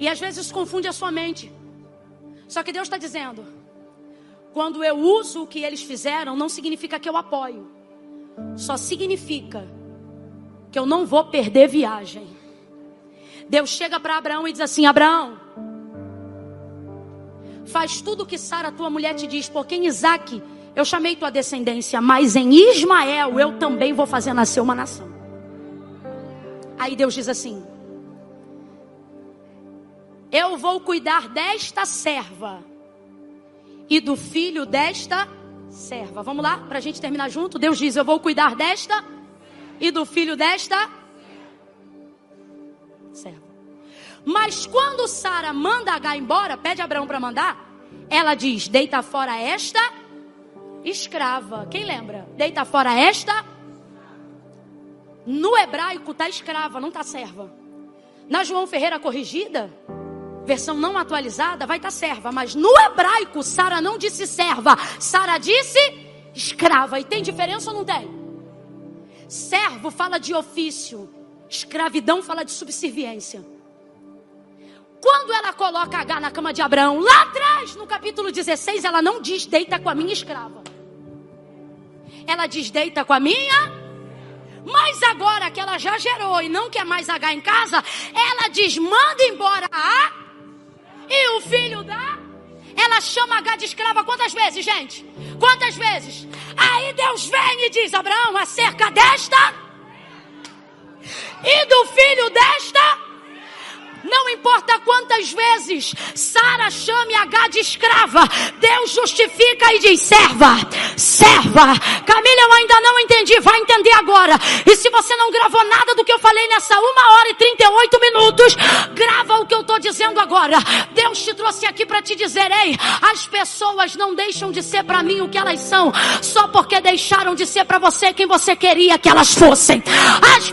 E às vezes confunde a sua mente. Só que Deus está dizendo: quando eu uso o que eles fizeram, não significa que eu apoio. Só significa que eu não vou perder viagem. Deus chega para Abraão e diz assim: Abraão, faz tudo o que Sara, tua mulher, te diz, porque em Isaac eu chamei tua descendência, mas em Ismael eu também vou fazer nascer uma nação. Aí Deus diz assim: eu vou cuidar desta serva e do filho desta serva. Vamos lá, para a gente terminar junto. Deus diz: Eu vou cuidar desta e do filho desta serva. Mas quando Sara manda H embora, pede Abraão para mandar, ela diz: Deita fora esta escrava. Quem lembra? Deita fora esta. No hebraico tá escrava, não tá serva. Na João Ferreira corrigida, versão não atualizada, vai estar tá serva. Mas no hebraico, Sara não disse serva, Sara disse escrava. E tem diferença ou não tem? Servo fala de ofício, escravidão fala de subserviência. Quando ela coloca H na cama de Abraão, lá atrás, no capítulo 16, ela não diz deita com a minha escrava. Ela diz deita com a minha mas agora que ela já gerou e não quer mais H em casa, ela diz: manda embora a e o filho da. Ela chama H de escrava quantas vezes, gente? Quantas vezes? Aí Deus vem e diz: Abraão, acerca desta e do filho desta não importa quantas vezes Sara chame H de escrava, Deus justifica e diz: serva, serva. Camila, eu ainda não entendi, vai entender agora. E se você não gravou nada do que eu falei nessa uma hora e 38 minutos, grava o que eu estou dizendo agora. Deus te trouxe aqui para te dizer: ei, as pessoas não deixam de ser para mim o que elas são, só porque deixaram de ser para você quem você queria que elas fossem. As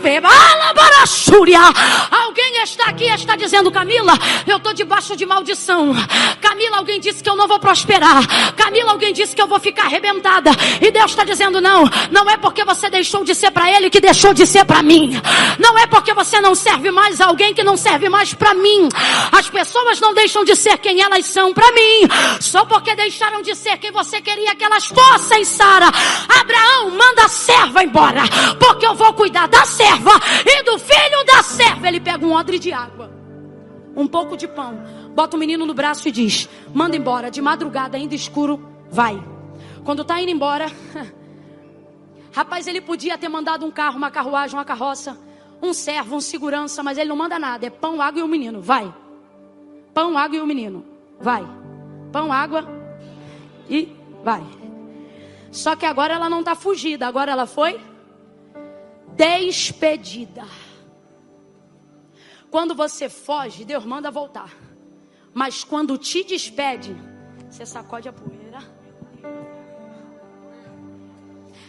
Alguém está aqui, está dizendo, Camila, eu estou debaixo de maldição. Camila, alguém disse que eu não vou prosperar. Camila, alguém disse que eu vou ficar arrebentada. E Deus está dizendo, não, não é porque você deixou de ser para Ele que deixou de ser para mim. Não é porque você não serve mais a alguém que não serve mais para mim. As pessoas não deixam de ser quem elas são para mim. Só porque deixaram de ser quem você queria que elas fossem, Sara. Abraão, manda a serva embora. Porque eu vou cuidar da serva e do filho da serva. Ele pega um odre de água um pouco de pão, bota o menino no braço e diz: manda embora, de madrugada, ainda escuro, vai. Quando está indo embora, rapaz, ele podia ter mandado um carro, uma carruagem, uma carroça, um servo, um segurança, mas ele não manda nada, é pão, água e o menino, vai. Pão, água e o menino, vai. Pão, água e vai. Só que agora ela não está fugida, agora ela foi despedida. Quando você foge, Deus manda voltar. Mas quando te despede, você sacode a poeira.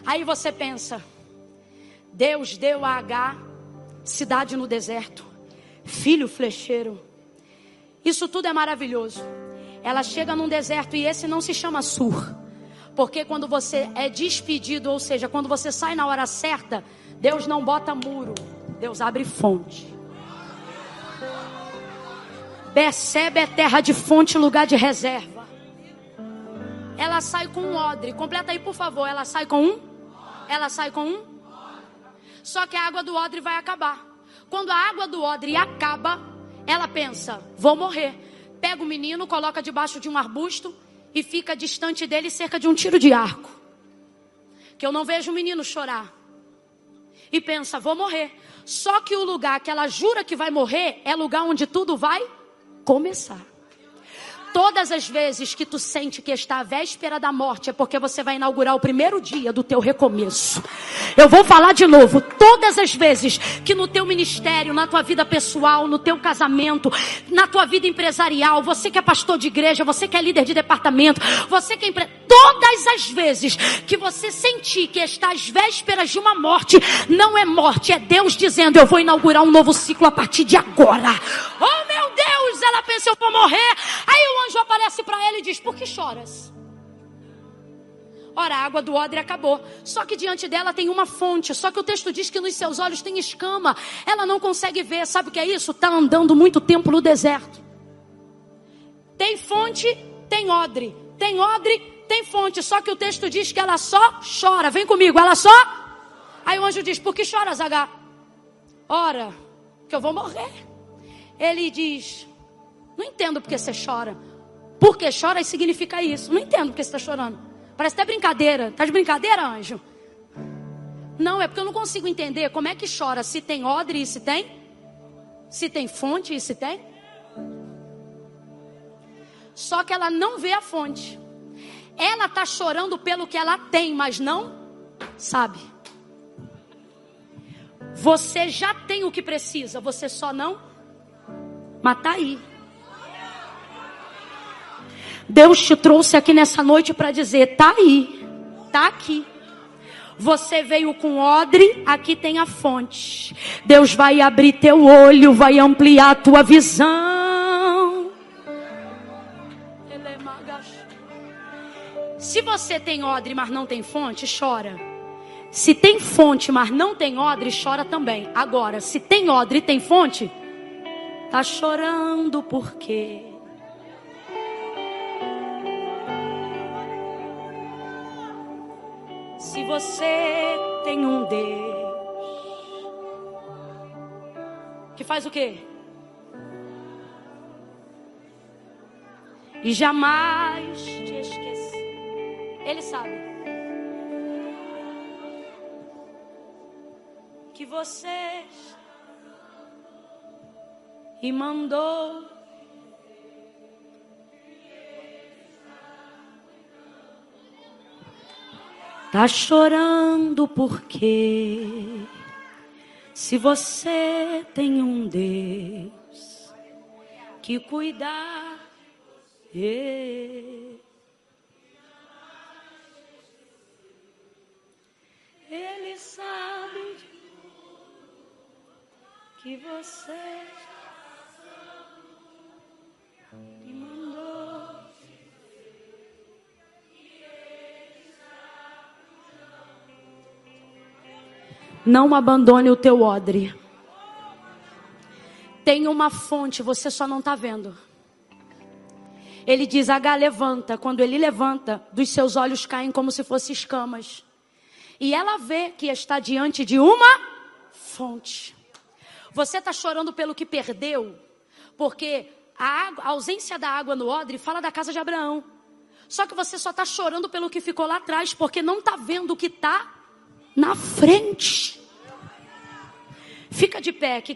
Aí você pensa: Deus deu a H, cidade no deserto, filho flecheiro. Isso tudo é maravilhoso. Ela chega num deserto e esse não se chama Sur. Porque quando você é despedido, ou seja, quando você sai na hora certa, Deus não bota muro, Deus abre fonte. Percebe é terra de fonte, lugar de reserva. Ela sai com um odre. Completa aí, por favor. Ela sai com um? Ela sai com um? Só que a água do odre vai acabar. Quando a água do odre acaba, ela pensa: vou morrer. Pega o menino, coloca debaixo de um arbusto e fica distante dele cerca de um tiro de arco. Que eu não vejo o menino chorar. E pensa: vou morrer. Só que o lugar que ela jura que vai morrer é lugar onde tudo vai começar. Todas as vezes que tu sente que está à véspera da morte é porque você vai inaugurar o primeiro dia do teu recomeço. Eu vou falar de novo. Todas as vezes que no teu ministério, na tua vida pessoal, no teu casamento, na tua vida empresarial, você que é pastor de igreja, você que é líder de departamento, você que é empre... todas as vezes que você sentir que está às vésperas de uma morte, não é morte, é Deus dizendo: "Eu vou inaugurar um novo ciclo a partir de agora". Oh, meu Deus, ela pensa eu vou morrer. Aí o anjo aparece para ela e diz: Por que choras? Ora, a água do odre acabou. Só que diante dela tem uma fonte. Só que o texto diz que nos seus olhos tem escama. Ela não consegue ver. Sabe o que é isso? Está andando muito tempo no deserto. Tem fonte, tem odre. Tem odre, tem fonte. Só que o texto diz que ela só chora. Vem comigo, ela só. Aí o anjo diz: Por que choras, H? Ora, que eu vou morrer. Ele diz: Não entendo porque você chora. Porque chora significa isso. Não entendo porque você está chorando. Parece até brincadeira. Tá de brincadeira, anjo? Não, é porque eu não consigo entender como é que chora se tem odre e se tem? Se tem fonte e se tem? Só que ela não vê a fonte. Ela está chorando pelo que ela tem, mas não sabe. Você já tem o que precisa, você só não. Mas tá aí. Deus te trouxe aqui nessa noite para dizer: tá aí, tá aqui. Você veio com odre, aqui tem a fonte. Deus vai abrir teu olho, vai ampliar a tua visão. Se você tem odre, mas não tem fonte, chora. Se tem fonte, mas não tem odre, chora também. Agora, se tem odre e tem fonte, tá chorando por quê? Se você tem um Deus que faz o quê? E jamais te esquece. Ele sabe que você e mandou Tá chorando porque se você tem um Deus que cuidar, ele sabe que você Não abandone o teu odre. Tem uma fonte, você só não está vendo. Ele diz: H, levanta. Quando ele levanta, dos seus olhos caem como se fossem escamas. E ela vê que está diante de uma fonte. Você está chorando pelo que perdeu, porque a, água, a, ausência da água no odre fala da casa de Abraão. Só que você só está chorando pelo que ficou lá atrás, porque não está vendo o que está na frente. Fica de pé. Que...